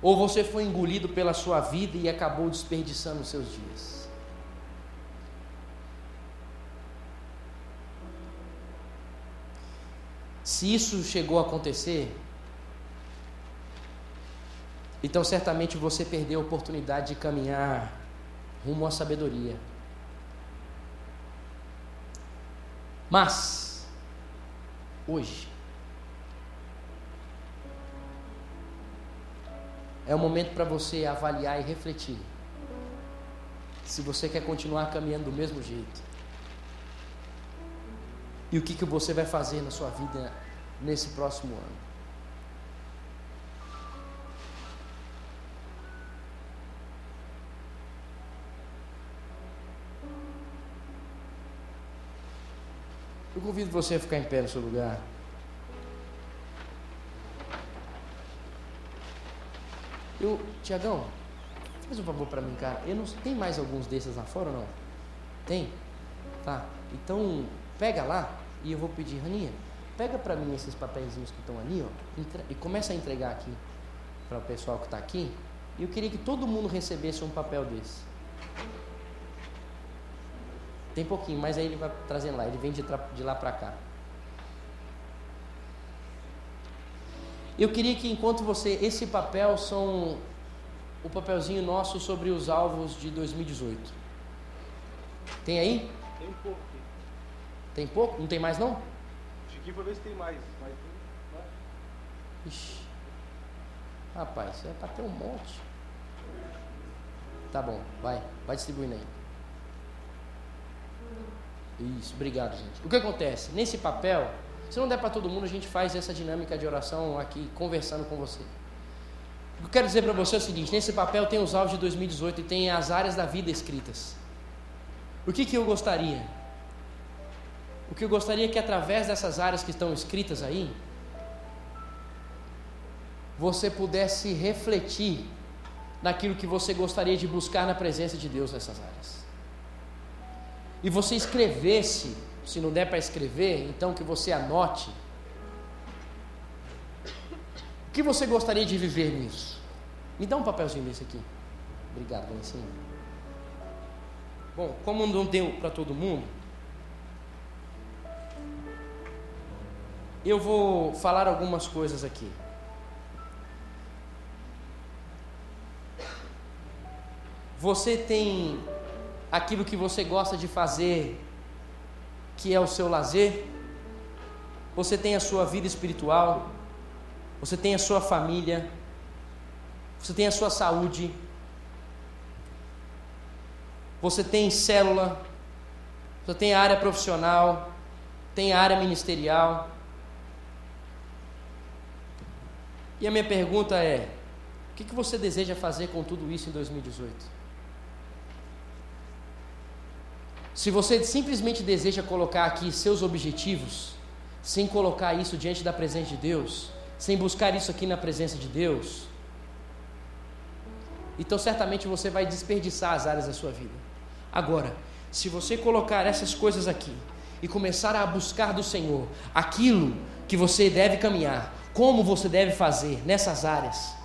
Ou você foi engolido pela sua vida e acabou desperdiçando os seus dias? Se isso chegou a acontecer, então certamente você perdeu a oportunidade de caminhar rumo à sabedoria. Mas, hoje, é o momento para você avaliar e refletir se você quer continuar caminhando do mesmo jeito. E o que, que você vai fazer na sua vida nesse próximo ano. Eu convido você a ficar em pé no seu lugar. Eu, Tiagão, faz um favor para mim, cara. Eu não tem mais alguns desses lá fora ou não? Tem? Tá. Então pega lá e eu vou pedir, Raninha, pega para mim esses papeizinhos que estão ali, ó, e começa a entregar aqui para o pessoal que está aqui. E eu queria que todo mundo recebesse um papel desse. Tem pouquinho, mas aí ele vai trazendo lá, ele vem de, de lá para cá. Eu queria que enquanto você, esse papel são o papelzinho nosso sobre os alvos de 2018. Tem aí? Tem pouco. Tem pouco? Não tem mais não? Chiquinho foi ver se tem mais. Mas não. Ixi. Rapaz, isso é para ter um monte. Tá bom, vai, vai distribuindo aí. Isso, obrigado, gente. O que acontece? Nesse papel, se não der para todo mundo, a gente faz essa dinâmica de oração aqui, conversando com você. O que eu quero dizer para você é o seguinte: nesse papel tem os alvos de 2018 e tem as áreas da vida escritas. O que, que eu gostaria? O que eu gostaria é que através dessas áreas que estão escritas aí, você pudesse refletir naquilo que você gostaria de buscar na presença de Deus nessas áreas e você escrevesse, se não der para escrever, então que você anote. O que você gostaria de viver nisso? Me dá um papelzinho desse aqui. Obrigado, Valencinho. Bom, como não deu para todo mundo, eu vou falar algumas coisas aqui. Você tem aquilo que você gosta de fazer, que é o seu lazer, você tem a sua vida espiritual, você tem a sua família, você tem a sua saúde, você tem célula, você tem a área profissional, tem a área ministerial. E a minha pergunta é: o que você deseja fazer com tudo isso em 2018? Se você simplesmente deseja colocar aqui seus objetivos, sem colocar isso diante da presença de Deus, sem buscar isso aqui na presença de Deus, então certamente você vai desperdiçar as áreas da sua vida. Agora, se você colocar essas coisas aqui e começar a buscar do Senhor aquilo que você deve caminhar, como você deve fazer nessas áreas,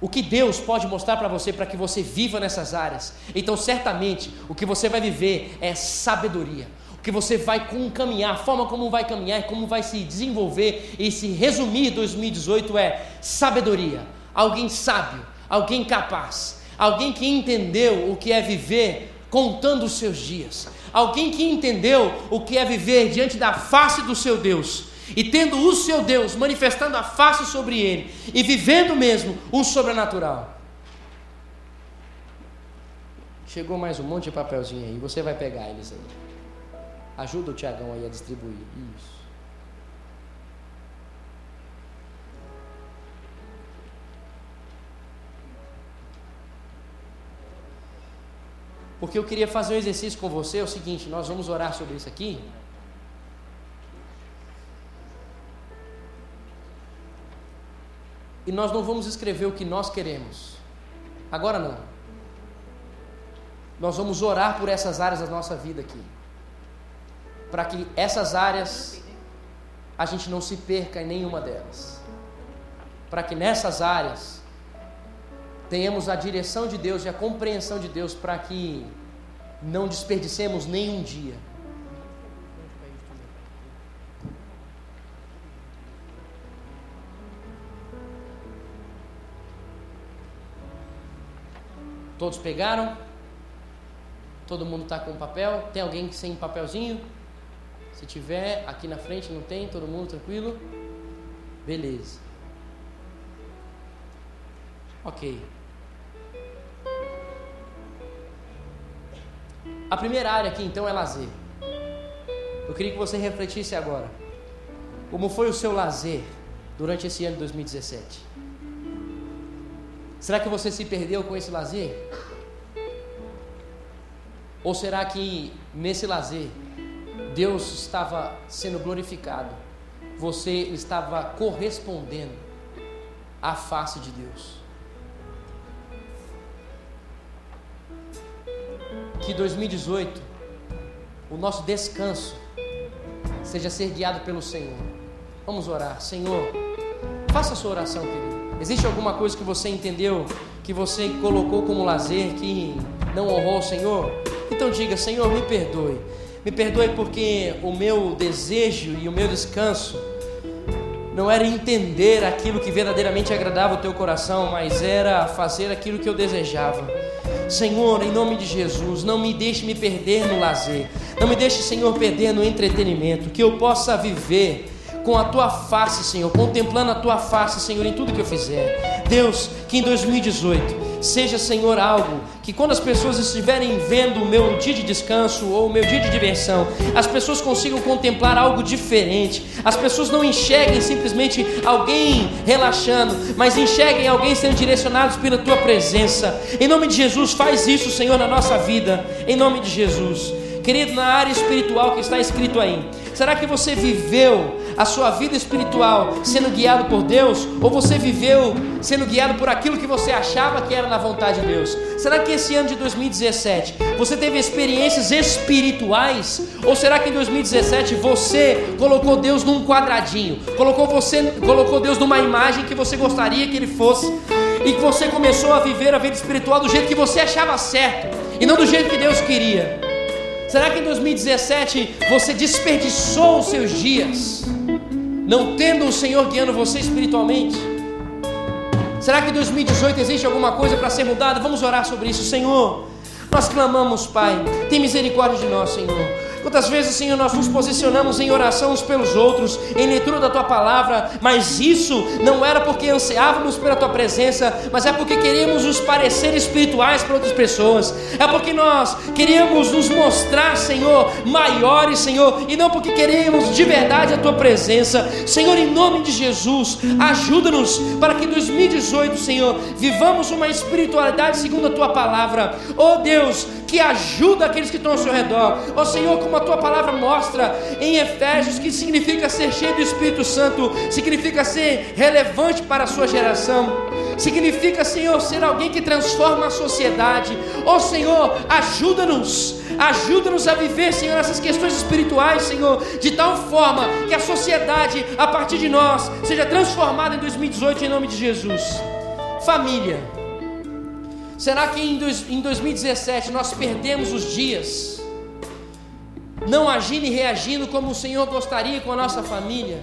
o que Deus pode mostrar para você para que você viva nessas áreas. Então, certamente, o que você vai viver é sabedoria. O que você vai caminhar, a forma como vai caminhar, como vai se desenvolver e se resumir 2018 é sabedoria. Alguém sábio, alguém capaz, alguém que entendeu o que é viver contando os seus dias, alguém que entendeu o que é viver diante da face do seu Deus e tendo o seu Deus manifestando a face sobre ele e vivendo mesmo o sobrenatural. Chegou mais um monte de papelzinho aí, você vai pegar eles aí. Ajuda o Tiagão aí a distribuir. Isso. Porque eu queria fazer um exercício com você, é o seguinte, nós vamos orar sobre isso aqui. E nós não vamos escrever o que nós queremos. Agora não. Nós vamos orar por essas áreas da nossa vida aqui. Para que essas áreas a gente não se perca em nenhuma delas. Para que nessas áreas tenhamos a direção de Deus e a compreensão de Deus para que não desperdicemos nenhum dia. Todos pegaram? Todo mundo está com papel? Tem alguém sem papelzinho? Se tiver, aqui na frente não tem? Todo mundo tranquilo? Beleza. Ok. A primeira área aqui então é lazer. Eu queria que você refletisse agora. Como foi o seu lazer durante esse ano de 2017? Será que você se perdeu com esse lazer? Ou será que nesse lazer Deus estava sendo glorificado? Você estava correspondendo à face de Deus? que 2018 o nosso descanso seja ser guiado pelo Senhor. Vamos orar. Senhor, faça a sua oração, querido. Existe alguma coisa que você entendeu, que você colocou como lazer, que não honrou o Senhor? Então diga, Senhor, me perdoe. Me perdoe porque o meu desejo e o meu descanso não era entender aquilo que verdadeiramente agradava o teu coração, mas era fazer aquilo que eu desejava. Senhor, em nome de Jesus, não me deixe me perder no lazer, não me deixe, Senhor, perder no entretenimento, que eu possa viver com a tua face, Senhor, contemplando a tua face, Senhor, em tudo que eu fizer. Deus, que em 2018 seja, Senhor, algo que quando as pessoas estiverem vendo o meu dia de descanso ou o meu dia de diversão, as pessoas consigam contemplar algo diferente. As pessoas não enxerguem simplesmente alguém relaxando, mas enxerguem alguém sendo direcionados pela tua presença. Em nome de Jesus, faz isso, Senhor, na nossa vida. Em nome de Jesus. Querido, na área espiritual que está escrito aí, será que você viveu a sua vida espiritual sendo guiado por Deus ou você viveu sendo guiado por aquilo que você achava que era na vontade de Deus? Será que esse ano de 2017 você teve experiências espirituais ou será que em 2017 você colocou Deus num quadradinho? Colocou você colocou Deus numa imagem que você gostaria que ele fosse e que você começou a viver a vida espiritual do jeito que você achava certo e não do jeito que Deus queria? Será que em 2017 você desperdiçou os seus dias, não tendo o Senhor guiando você espiritualmente? Será que em 2018 existe alguma coisa para ser mudada? Vamos orar sobre isso, Senhor. Nós clamamos, Pai, tem misericórdia de nós, Senhor. Quantas vezes, Senhor, nós nos posicionamos em oração uns pelos outros, em leitura da tua palavra, mas isso não era porque ansiávamos pela tua presença, mas é porque queríamos nos parecer espirituais para outras pessoas, é porque nós queríamos nos mostrar, Senhor, maiores, Senhor, e não porque queríamos de verdade a tua presença. Senhor, em nome de Jesus, ajuda-nos para que em 2018, Senhor, vivamos uma espiritualidade segundo a tua palavra. Oh Deus, que ajuda aqueles que estão ao seu redor. Ó Senhor, como a tua palavra mostra em Efésios, que significa ser cheio do Espírito Santo, significa ser relevante para a sua geração, significa, Senhor, ser alguém que transforma a sociedade. Ó Senhor, ajuda-nos, ajuda-nos a viver, Senhor, essas questões espirituais, Senhor, de tal forma que a sociedade, a partir de nós, seja transformada em 2018 em nome de Jesus. Família. Será que em 2017 nós perdemos os dias, não agindo e reagindo como o Senhor gostaria com a nossa família?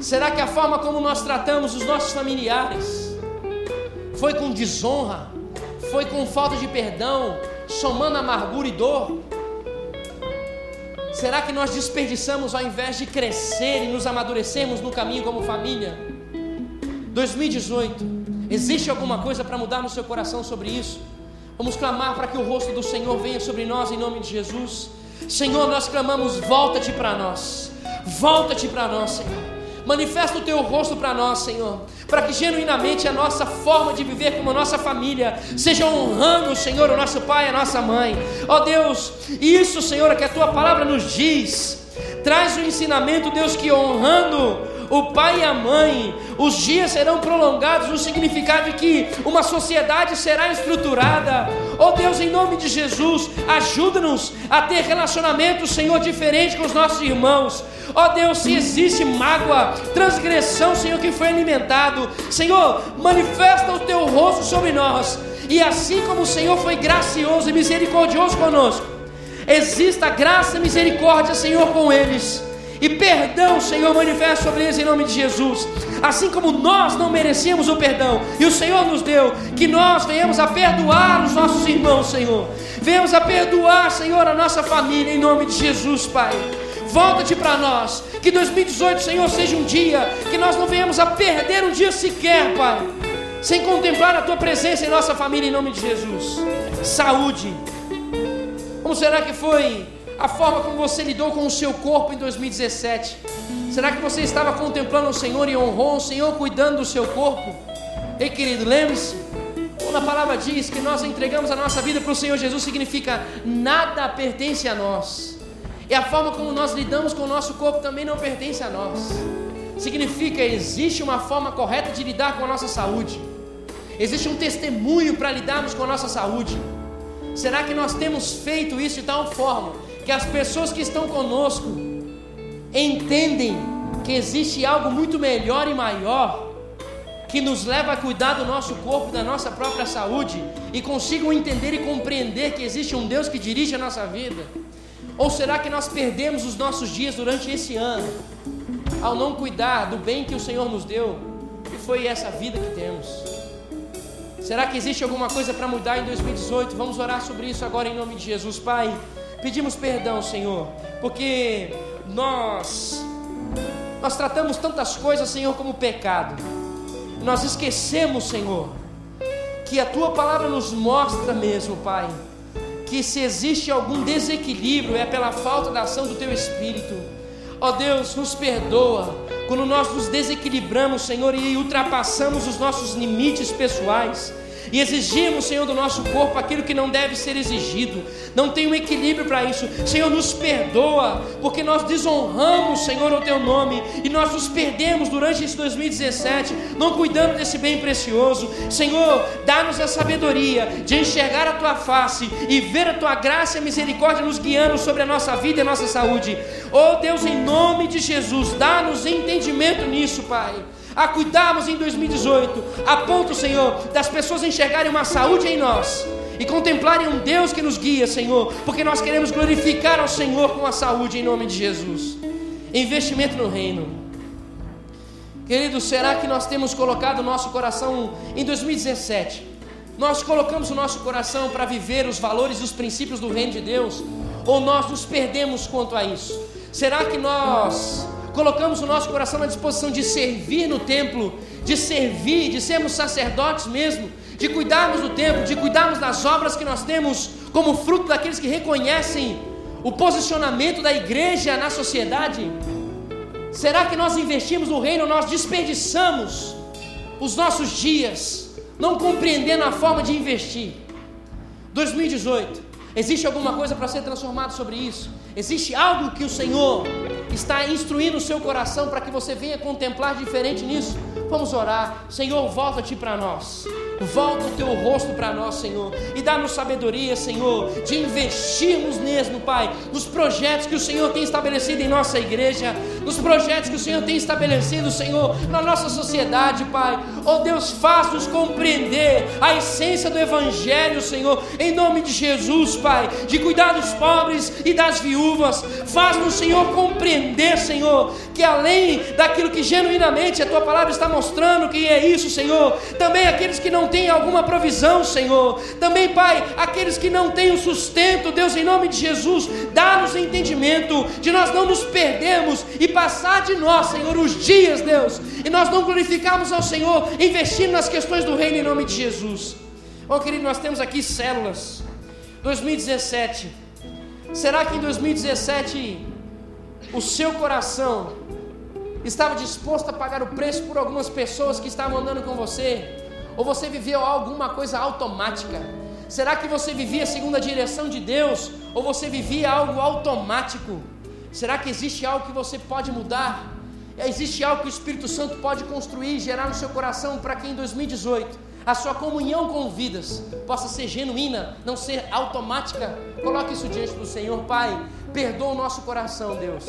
Será que a forma como nós tratamos os nossos familiares foi com desonra, foi com falta de perdão, somando amargura e dor? Será que nós desperdiçamos ao invés de crescer e nos amadurecermos no caminho como família? 2018, existe alguma coisa para mudar no seu coração sobre isso? Vamos clamar para que o rosto do Senhor venha sobre nós em nome de Jesus. Senhor, nós clamamos, volta-te para nós. Volta-te para nós, Senhor. Manifesta o teu rosto para nós, Senhor, para que genuinamente a nossa forma de viver como a nossa família seja honrando, Senhor, o nosso pai, a nossa mãe. Ó oh, Deus, isso, Senhor, é que a tua palavra nos diz. Traz o ensinamento, Deus, que honrando o pai e a mãe, os dias serão prolongados, no significado de que uma sociedade será estruturada. Oh Deus, em nome de Jesus, ajuda-nos a ter relacionamento, Senhor, diferente com os nossos irmãos. Ó oh Deus, se existe mágoa, transgressão, Senhor, que foi alimentado, Senhor, manifesta o teu rosto sobre nós. E assim como o Senhor foi gracioso e misericordioso conosco, exista graça e misericórdia, Senhor, com eles. E perdão, Senhor, manifesta sobre eles em nome de Jesus. Assim como nós não merecíamos o perdão, e o Senhor nos deu, que nós venhamos a perdoar os nossos irmãos, Senhor. Venhamos a perdoar, Senhor, a nossa família, em nome de Jesus, Pai. Volta-te para nós. Que 2018, Senhor, seja um dia que nós não venhamos a perder um dia sequer, Pai. Sem contemplar a tua presença em nossa família, em nome de Jesus. Saúde. Como será que foi a forma como você lidou com o seu corpo em 2017? Será que você estava contemplando o Senhor e honrou o Senhor cuidando do seu corpo? Ei, querido, lembre-se. Quando a palavra diz que nós entregamos a nossa vida para o Senhor Jesus, significa nada pertence a nós. E a forma como nós lidamos com o nosso corpo também não pertence a nós. Significa existe uma forma correta de lidar com a nossa saúde. Existe um testemunho para lidarmos com a nossa saúde. Será que nós temos feito isso de tal forma que as pessoas que estão conosco entendem que existe algo muito melhor e maior que nos leva a cuidar do nosso corpo, da nossa própria saúde e consigam entender e compreender que existe um Deus que dirige a nossa vida? Ou será que nós perdemos os nossos dias durante esse ano ao não cuidar do bem que o Senhor nos deu e foi essa vida que temos? Será que existe alguma coisa para mudar em 2018? Vamos orar sobre isso agora em nome de Jesus, Pai. Pedimos perdão, Senhor, porque nós nós tratamos tantas coisas, Senhor, como pecado. Nós esquecemos, Senhor, que a tua palavra nos mostra mesmo, Pai, que se existe algum desequilíbrio é pela falta da ação do teu espírito. Ó Deus, nos perdoa quando nós nos desequilibramos, Senhor, e ultrapassamos os nossos limites pessoais e exigimos, Senhor, do nosso corpo aquilo que não deve ser exigido. Não tem um equilíbrio para isso. Senhor, nos perdoa, porque nós desonramos, Senhor, o teu nome e nós nos perdemos durante esse 2017, não cuidando desse bem precioso. Senhor, dá-nos a sabedoria de enxergar a tua face e ver a tua graça e misericórdia nos guiando sobre a nossa vida e a nossa saúde. Oh Deus, em nome de Jesus, dá-nos entendimento nisso, Pai a cuidarmos em 2018, a ponto, Senhor, das pessoas enxergarem uma saúde em nós e contemplarem um Deus que nos guia, Senhor, porque nós queremos glorificar ao Senhor com a saúde em nome de Jesus. Investimento no reino. Querido, será que nós temos colocado o nosso coração em 2017? Nós colocamos o nosso coração para viver os valores e os princípios do reino de Deus? Ou nós nos perdemos quanto a isso? Será que nós colocamos o nosso coração na disposição de servir no templo, de servir, de sermos sacerdotes mesmo, de cuidarmos do templo, de cuidarmos das obras que nós temos como fruto daqueles que reconhecem o posicionamento da igreja na sociedade? Será que nós investimos no reino, nós desperdiçamos os nossos dias, não compreendendo a forma de investir? 2018, existe alguma coisa para ser transformado sobre isso? Existe algo que o Senhor está instruindo o seu coração para que você venha contemplar diferente nisso? Vamos orar. Senhor, volta-te para nós. Volta o teu rosto para nós, Senhor, e dá-nos sabedoria, Senhor, de investirmos mesmo, Pai, nos projetos que o Senhor tem estabelecido em nossa igreja. Nos projetos que o Senhor tem estabelecido, Senhor, na nossa sociedade, Pai. Oh Deus, faz-nos compreender a essência do Evangelho, Senhor, em nome de Jesus, Pai, de cuidar dos pobres e das viúvas. Faz-nos, Senhor, compreender, Senhor, que além daquilo que genuinamente a Tua palavra está mostrando que é isso, Senhor, também aqueles que não têm alguma provisão, Senhor, também, Pai, aqueles que não têm o sustento, Deus, em nome de Jesus, dá-nos entendimento de nós não nos perdermos e passar de nós, Senhor, os dias, Deus, e nós não glorificarmos ao Senhor, investindo nas questões do reino em nome de Jesus. Oh, querido, nós temos aqui células. 2017. Será que em 2017 o seu coração estava disposto a pagar o preço por algumas pessoas que estavam andando com você? Ou você viveu alguma coisa automática? Será que você vivia segundo a direção de Deus? Ou você vivia algo automático? Será que existe algo que você pode mudar? Existe algo que o Espírito Santo pode construir e gerar no seu coração para que em 2018 a sua comunhão com vidas possa ser genuína, não ser automática? Coloque isso diante do Senhor, Pai. Perdoa o nosso coração, Deus.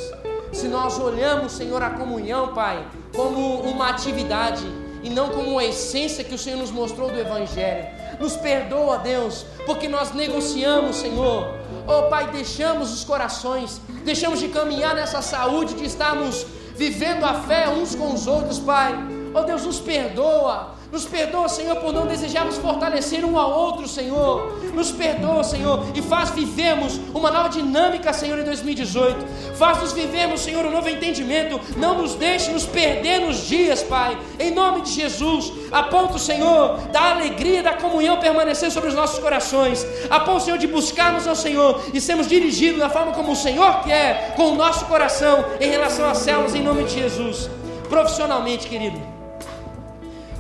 Se nós olhamos, Senhor, a comunhão, Pai, como uma atividade e não como uma essência que o Senhor nos mostrou do Evangelho. Nos perdoa, Deus, porque nós negociamos, Senhor. Oh Pai, deixamos os corações, deixamos de caminhar nessa saúde, de estarmos vivendo a fé uns com os outros, Pai. Oh Deus, nos perdoa, nos perdoa, Senhor, por não desejarmos fortalecer um ao outro, Senhor. Nos perdoa, Senhor, e faz vivemos uma nova dinâmica, Senhor, em 2018. Faz-nos vivermos, Senhor, um novo entendimento. Não nos deixe nos perder nos dias, Pai. Em nome de Jesus, a ponto, Senhor, da alegria da comunhão permanecer sobre os nossos corações. A ponto, Senhor, de buscarmos ao Senhor e sermos dirigidos da forma como o Senhor quer, com o nosso coração, em relação às células, em nome de Jesus. Profissionalmente, querido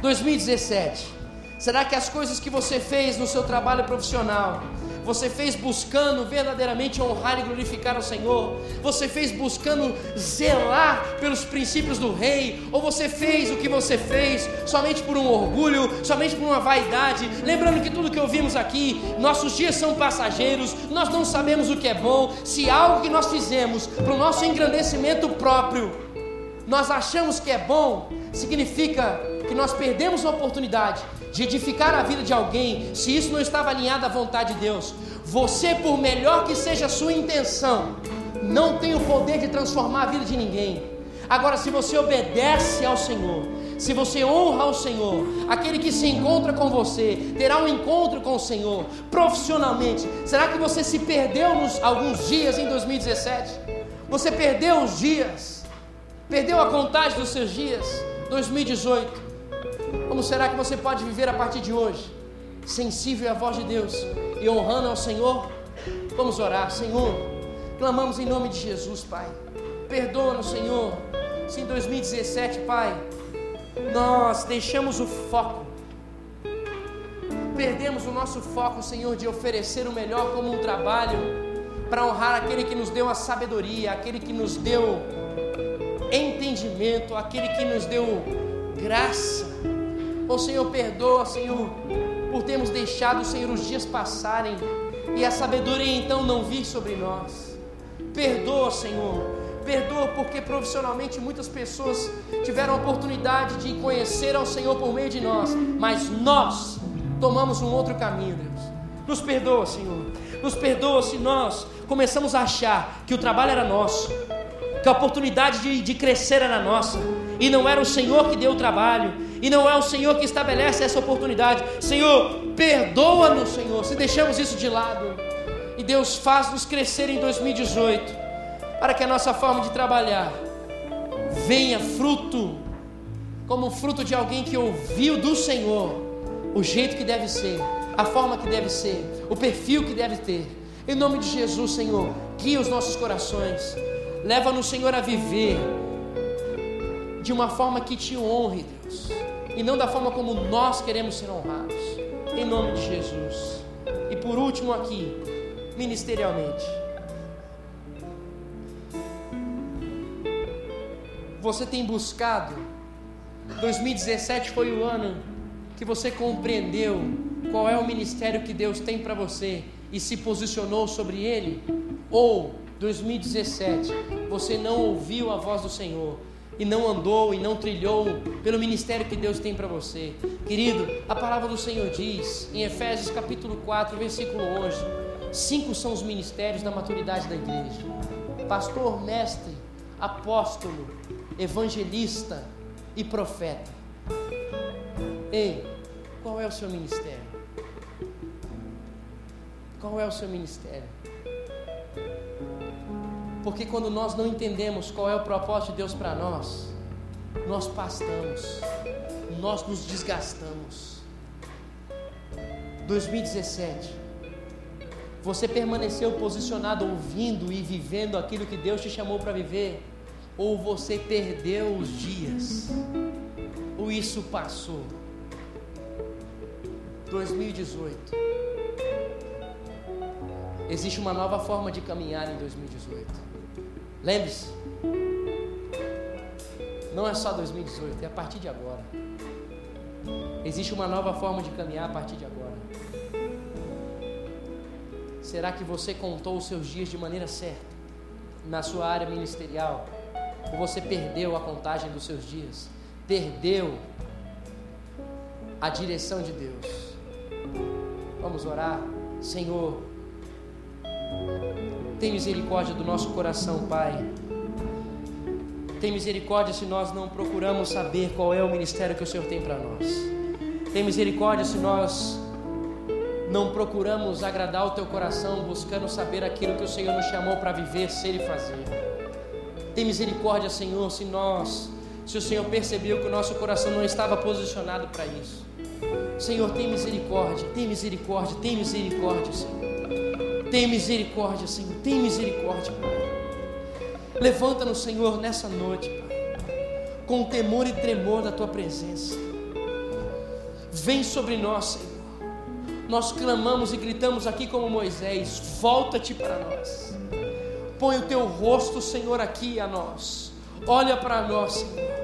2017. Será que as coisas que você fez no seu trabalho profissional, você fez buscando verdadeiramente honrar e glorificar o Senhor? Você fez buscando zelar pelos princípios do rei? Ou você fez o que você fez somente por um orgulho, somente por uma vaidade? Lembrando que tudo que ouvimos aqui, nossos dias são passageiros, nós não sabemos o que é bom. Se algo que nós fizemos para o nosso engrandecimento próprio, nós achamos que é bom, significa que nós perdemos a oportunidade de edificar a vida de alguém, se isso não estava alinhado à vontade de Deus. Você, por melhor que seja a sua intenção, não tem o poder de transformar a vida de ninguém. Agora, se você obedece ao Senhor, se você honra ao Senhor, aquele que se encontra com você terá um encontro com o Senhor profissionalmente. Será que você se perdeu nos alguns dias em 2017? Você perdeu os dias? Perdeu a contagem dos seus dias? 2018. Como será que você pode viver a partir de hoje? Sensível à voz de Deus e honrando ao Senhor? Vamos orar, Senhor. Clamamos em nome de Jesus, Pai. Perdoa-nos, Senhor. Se em 2017, Pai, nós deixamos o foco, perdemos o nosso foco, Senhor, de oferecer o melhor como um trabalho para honrar aquele que nos deu a sabedoria, aquele que nos deu entendimento, aquele que nos deu graça. Oh Senhor, perdoa, Senhor, por termos deixado, Senhor, os dias passarem e a sabedoria então não vir sobre nós. Perdoa, Senhor, perdoa porque profissionalmente muitas pessoas tiveram a oportunidade de conhecer ao Senhor por meio de nós, mas nós tomamos um outro caminho, Deus. Nos perdoa, Senhor. Nos perdoa se nós começamos a achar que o trabalho era nosso, que a oportunidade de, de crescer era nossa, e não era o Senhor que deu o trabalho, e não é o Senhor que estabelece essa oportunidade. Senhor, perdoa-nos, Senhor, se deixamos isso de lado. E Deus faz-nos crescer em 2018, para que a nossa forma de trabalhar venha fruto, como fruto de alguém que ouviu do Senhor o jeito que deve ser, a forma que deve ser, o perfil que deve ter. Em nome de Jesus, Senhor, guia os nossos corações, leva-nos, Senhor, a viver de uma forma que te honre, Deus, e não da forma como nós queremos ser honrados, em nome de Jesus. E por último, aqui, ministerialmente, você tem buscado, 2017 foi o ano que você compreendeu qual é o ministério que Deus tem para você e se posicionou sobre ele? Ou 2017 você não ouviu a voz do Senhor e não andou e não trilhou pelo ministério que Deus tem para você. Querido, a palavra do Senhor diz em Efésios capítulo 4, versículo 11: cinco são os ministérios da maturidade da igreja: pastor, mestre, apóstolo, evangelista e profeta. Ei, qual é o seu ministério? Qual é o seu ministério? Porque quando nós não entendemos qual é o propósito de Deus para nós, nós pastamos, nós nos desgastamos. 2017, você permaneceu posicionado ouvindo e vivendo aquilo que Deus te chamou para viver? Ou você perdeu os dias? Ou isso passou? 2018. Existe uma nova forma de caminhar em 2018. Lembre-se, não é só 2018, é a partir de agora. Existe uma nova forma de caminhar a partir de agora. Será que você contou os seus dias de maneira certa na sua área ministerial? Ou você perdeu a contagem dos seus dias? Perdeu a direção de Deus? Vamos orar, Senhor. Tem misericórdia do nosso coração, Pai. Tem misericórdia se nós não procuramos saber qual é o ministério que o Senhor tem para nós. Tem misericórdia se nós não procuramos agradar o teu coração, buscando saber aquilo que o Senhor nos chamou para viver, ser e fazer. Tem misericórdia, Senhor, se nós, se o Senhor percebeu que o nosso coração não estava posicionado para isso. Senhor, tem misericórdia, tem misericórdia, tem misericórdia, Senhor. Tem misericórdia, Senhor. Tem misericórdia, Pai. Levanta-nos, Senhor, nessa noite, Pai. Com temor e tremor da tua presença. Vem sobre nós, Senhor. Nós clamamos e gritamos aqui como Moisés: volta-te para nós. Põe o teu rosto, Senhor, aqui a nós. Olha para nós, Senhor.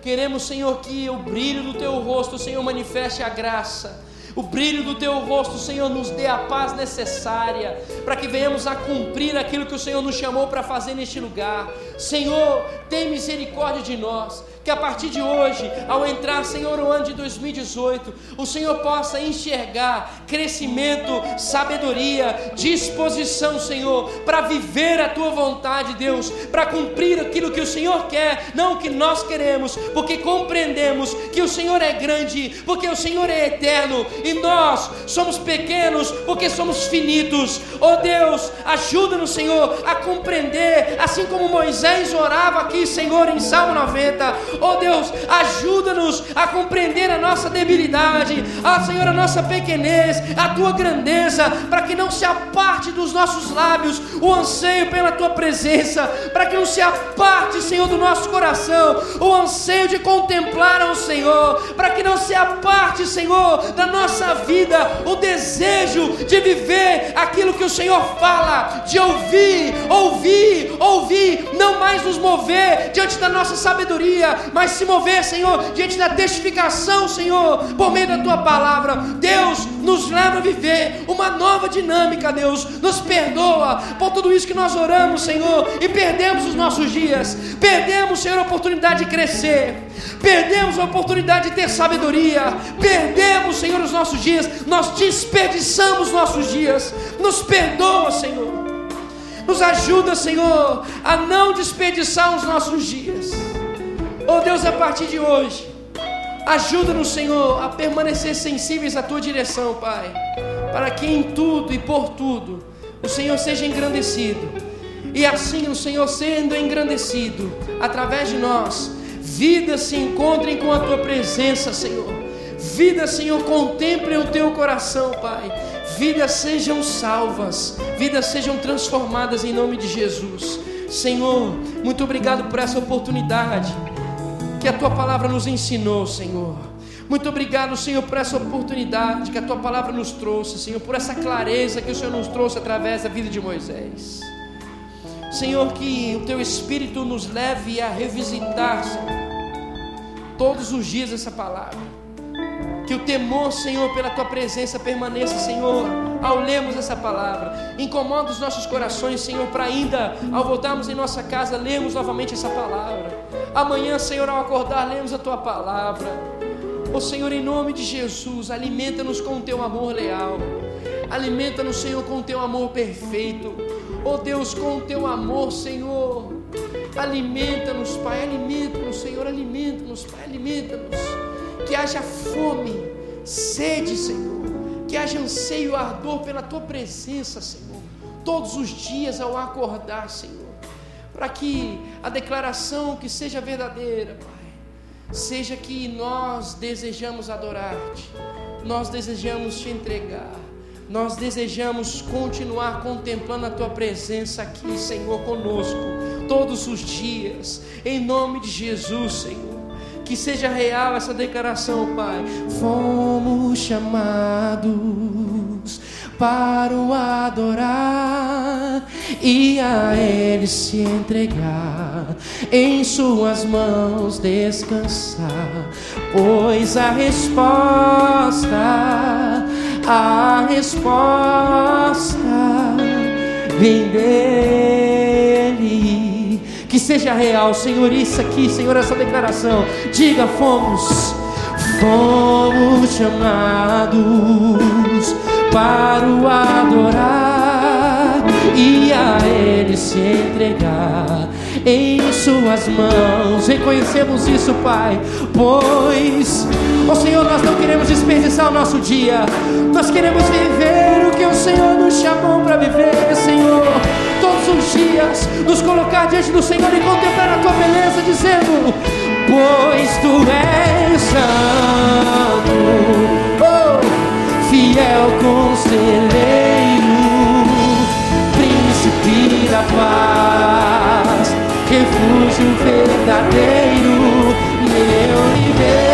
Queremos, Senhor, que o brilho do teu rosto, Senhor, manifeste a graça o brilho do teu rosto, Senhor, nos dê a paz necessária para que venhamos a cumprir aquilo que o Senhor nos chamou para fazer neste lugar. Senhor, tem misericórdia de nós que a partir de hoje, ao entrar, Senhor, no ano de 2018, o Senhor possa enxergar crescimento, sabedoria, disposição, Senhor, para viver a tua vontade, Deus, para cumprir aquilo que o Senhor quer, não o que nós queremos, porque compreendemos que o Senhor é grande, porque o Senhor é eterno e nós somos pequenos porque somos finitos. Oh Deus, ajuda-nos, Senhor, a compreender, assim como Moisés orava aqui, Senhor, em Salmo 90. Oh Deus, ajuda-nos a compreender a nossa debilidade, ah Senhor, a nossa pequenez, a tua grandeza, para que não se aparte dos nossos lábios o anseio pela tua presença, para que não se aparte, Senhor, do nosso coração o anseio de contemplar ao Senhor, para que não se aparte, Senhor, da nossa vida o desejo de viver aquilo que o Senhor fala, de ouvir, ouvir, ouvir, não mais nos mover diante da nossa sabedoria, mas se mover, Senhor, diante da testificação, Senhor, por meio da tua palavra. Deus nos leva a viver uma nova dinâmica, Deus. Nos perdoa por tudo isso que nós oramos, Senhor, e perdemos os nossos dias. Perdemos, Senhor, a oportunidade de crescer. Perdemos a oportunidade de ter sabedoria. Perdemos, Senhor, os nossos dias. Nós desperdiçamos nossos dias. Nos perdoa, Senhor. Nos ajuda, Senhor, a não desperdiçar os nossos dias. Oh Deus, a partir de hoje, ajuda-nos, Senhor, a permanecer sensíveis à tua direção, Pai, para que em tudo e por tudo o Senhor seja engrandecido. E assim o Senhor sendo engrandecido através de nós, vidas se encontrem com a tua presença, Senhor. Vidas, Senhor, contemplem o teu coração, Pai. Vidas sejam salvas, vidas sejam transformadas em nome de Jesus. Senhor, muito obrigado por essa oportunidade que a tua palavra nos ensinou, Senhor. Muito obrigado, Senhor, por essa oportunidade que a tua palavra nos trouxe, Senhor, por essa clareza que o Senhor nos trouxe através da vida de Moisés. Senhor, que o teu Espírito nos leve a revisitar, Senhor, todos os dias essa palavra, Que o temor, Senhor, pela tua presença permaneça, Senhor, ao lermos essa palavra. Incomoda os nossos corações, Senhor, para ainda, ao voltarmos em nossa casa, lermos novamente essa palavra. Amanhã, Senhor, ao acordar, lemos a tua palavra. Ó oh, Senhor, em nome de Jesus, alimenta-nos com o teu amor leal. Alimenta-nos, Senhor, com o teu amor perfeito. Ó oh, Deus, com o teu amor, Senhor. Alimenta-nos, Pai, alimenta-nos, Senhor, alimenta-nos, Pai, alimenta-nos que haja fome, sede, Senhor, que haja anseio, ardor pela tua presença, Senhor, todos os dias ao acordar, Senhor, para que a declaração que seja verdadeira, Pai, seja que nós desejamos adorar-te, nós desejamos te entregar, nós desejamos continuar contemplando a tua presença aqui, Senhor, conosco, todos os dias, em nome de Jesus, Senhor que seja real essa declaração, Pai. Fomos chamados para o adorar e a Ele se entregar, em Suas mãos descansar, pois a resposta, a resposta vem dele que seja real, Senhor, isso aqui, Senhor, essa declaração. Diga: fomos, fomos chamados para o adorar e a Ele se entregar. Em Suas mãos. Reconhecemos isso, Pai, pois, ó oh Senhor, nós não queremos desperdiçar o nosso dia, nós queremos viver o que o Senhor nos chamou para viver, Senhor. Todos os dias, nos colocar diante do Senhor e contemplar a tua beleza, dizendo: Pois tu és santo, oh, fiel conselheiro, príncipe da paz, refúgio verdadeiro, meu libertador.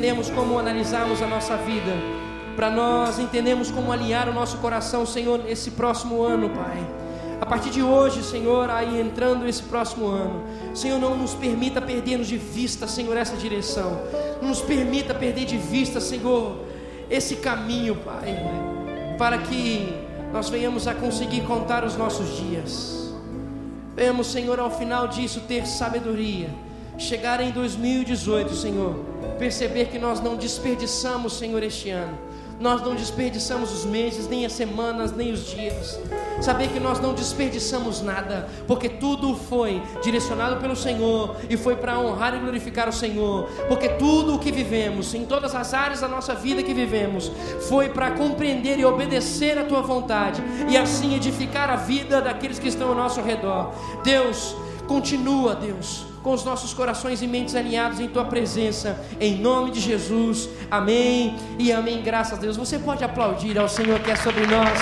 Entendermos como analisarmos a nossa vida. Para nós entendermos como alinhar o nosso coração, Senhor, nesse próximo ano, Pai. A partir de hoje, Senhor, aí entrando esse próximo ano, Senhor, não nos permita perdermos de vista, Senhor, essa direção. Não nos permita perder de vista, Senhor, esse caminho, Pai, para que nós venhamos a conseguir contar os nossos dias. Venhamos, Senhor, ao final disso ter sabedoria. Chegar em 2018, Senhor, perceber que nós não desperdiçamos, Senhor, este ano nós não desperdiçamos os meses, nem as semanas, nem os dias. Saber que nós não desperdiçamos nada, porque tudo foi direcionado pelo Senhor e foi para honrar e glorificar o Senhor. Porque tudo o que vivemos, em todas as áreas da nossa vida que vivemos, foi para compreender e obedecer a tua vontade e assim edificar a vida daqueles que estão ao nosso redor. Deus, continua, Deus com os nossos corações e mentes alinhados em tua presença, em nome de Jesus. Amém e amém. Graças a Deus. Você pode aplaudir ao Senhor que é sobre nós.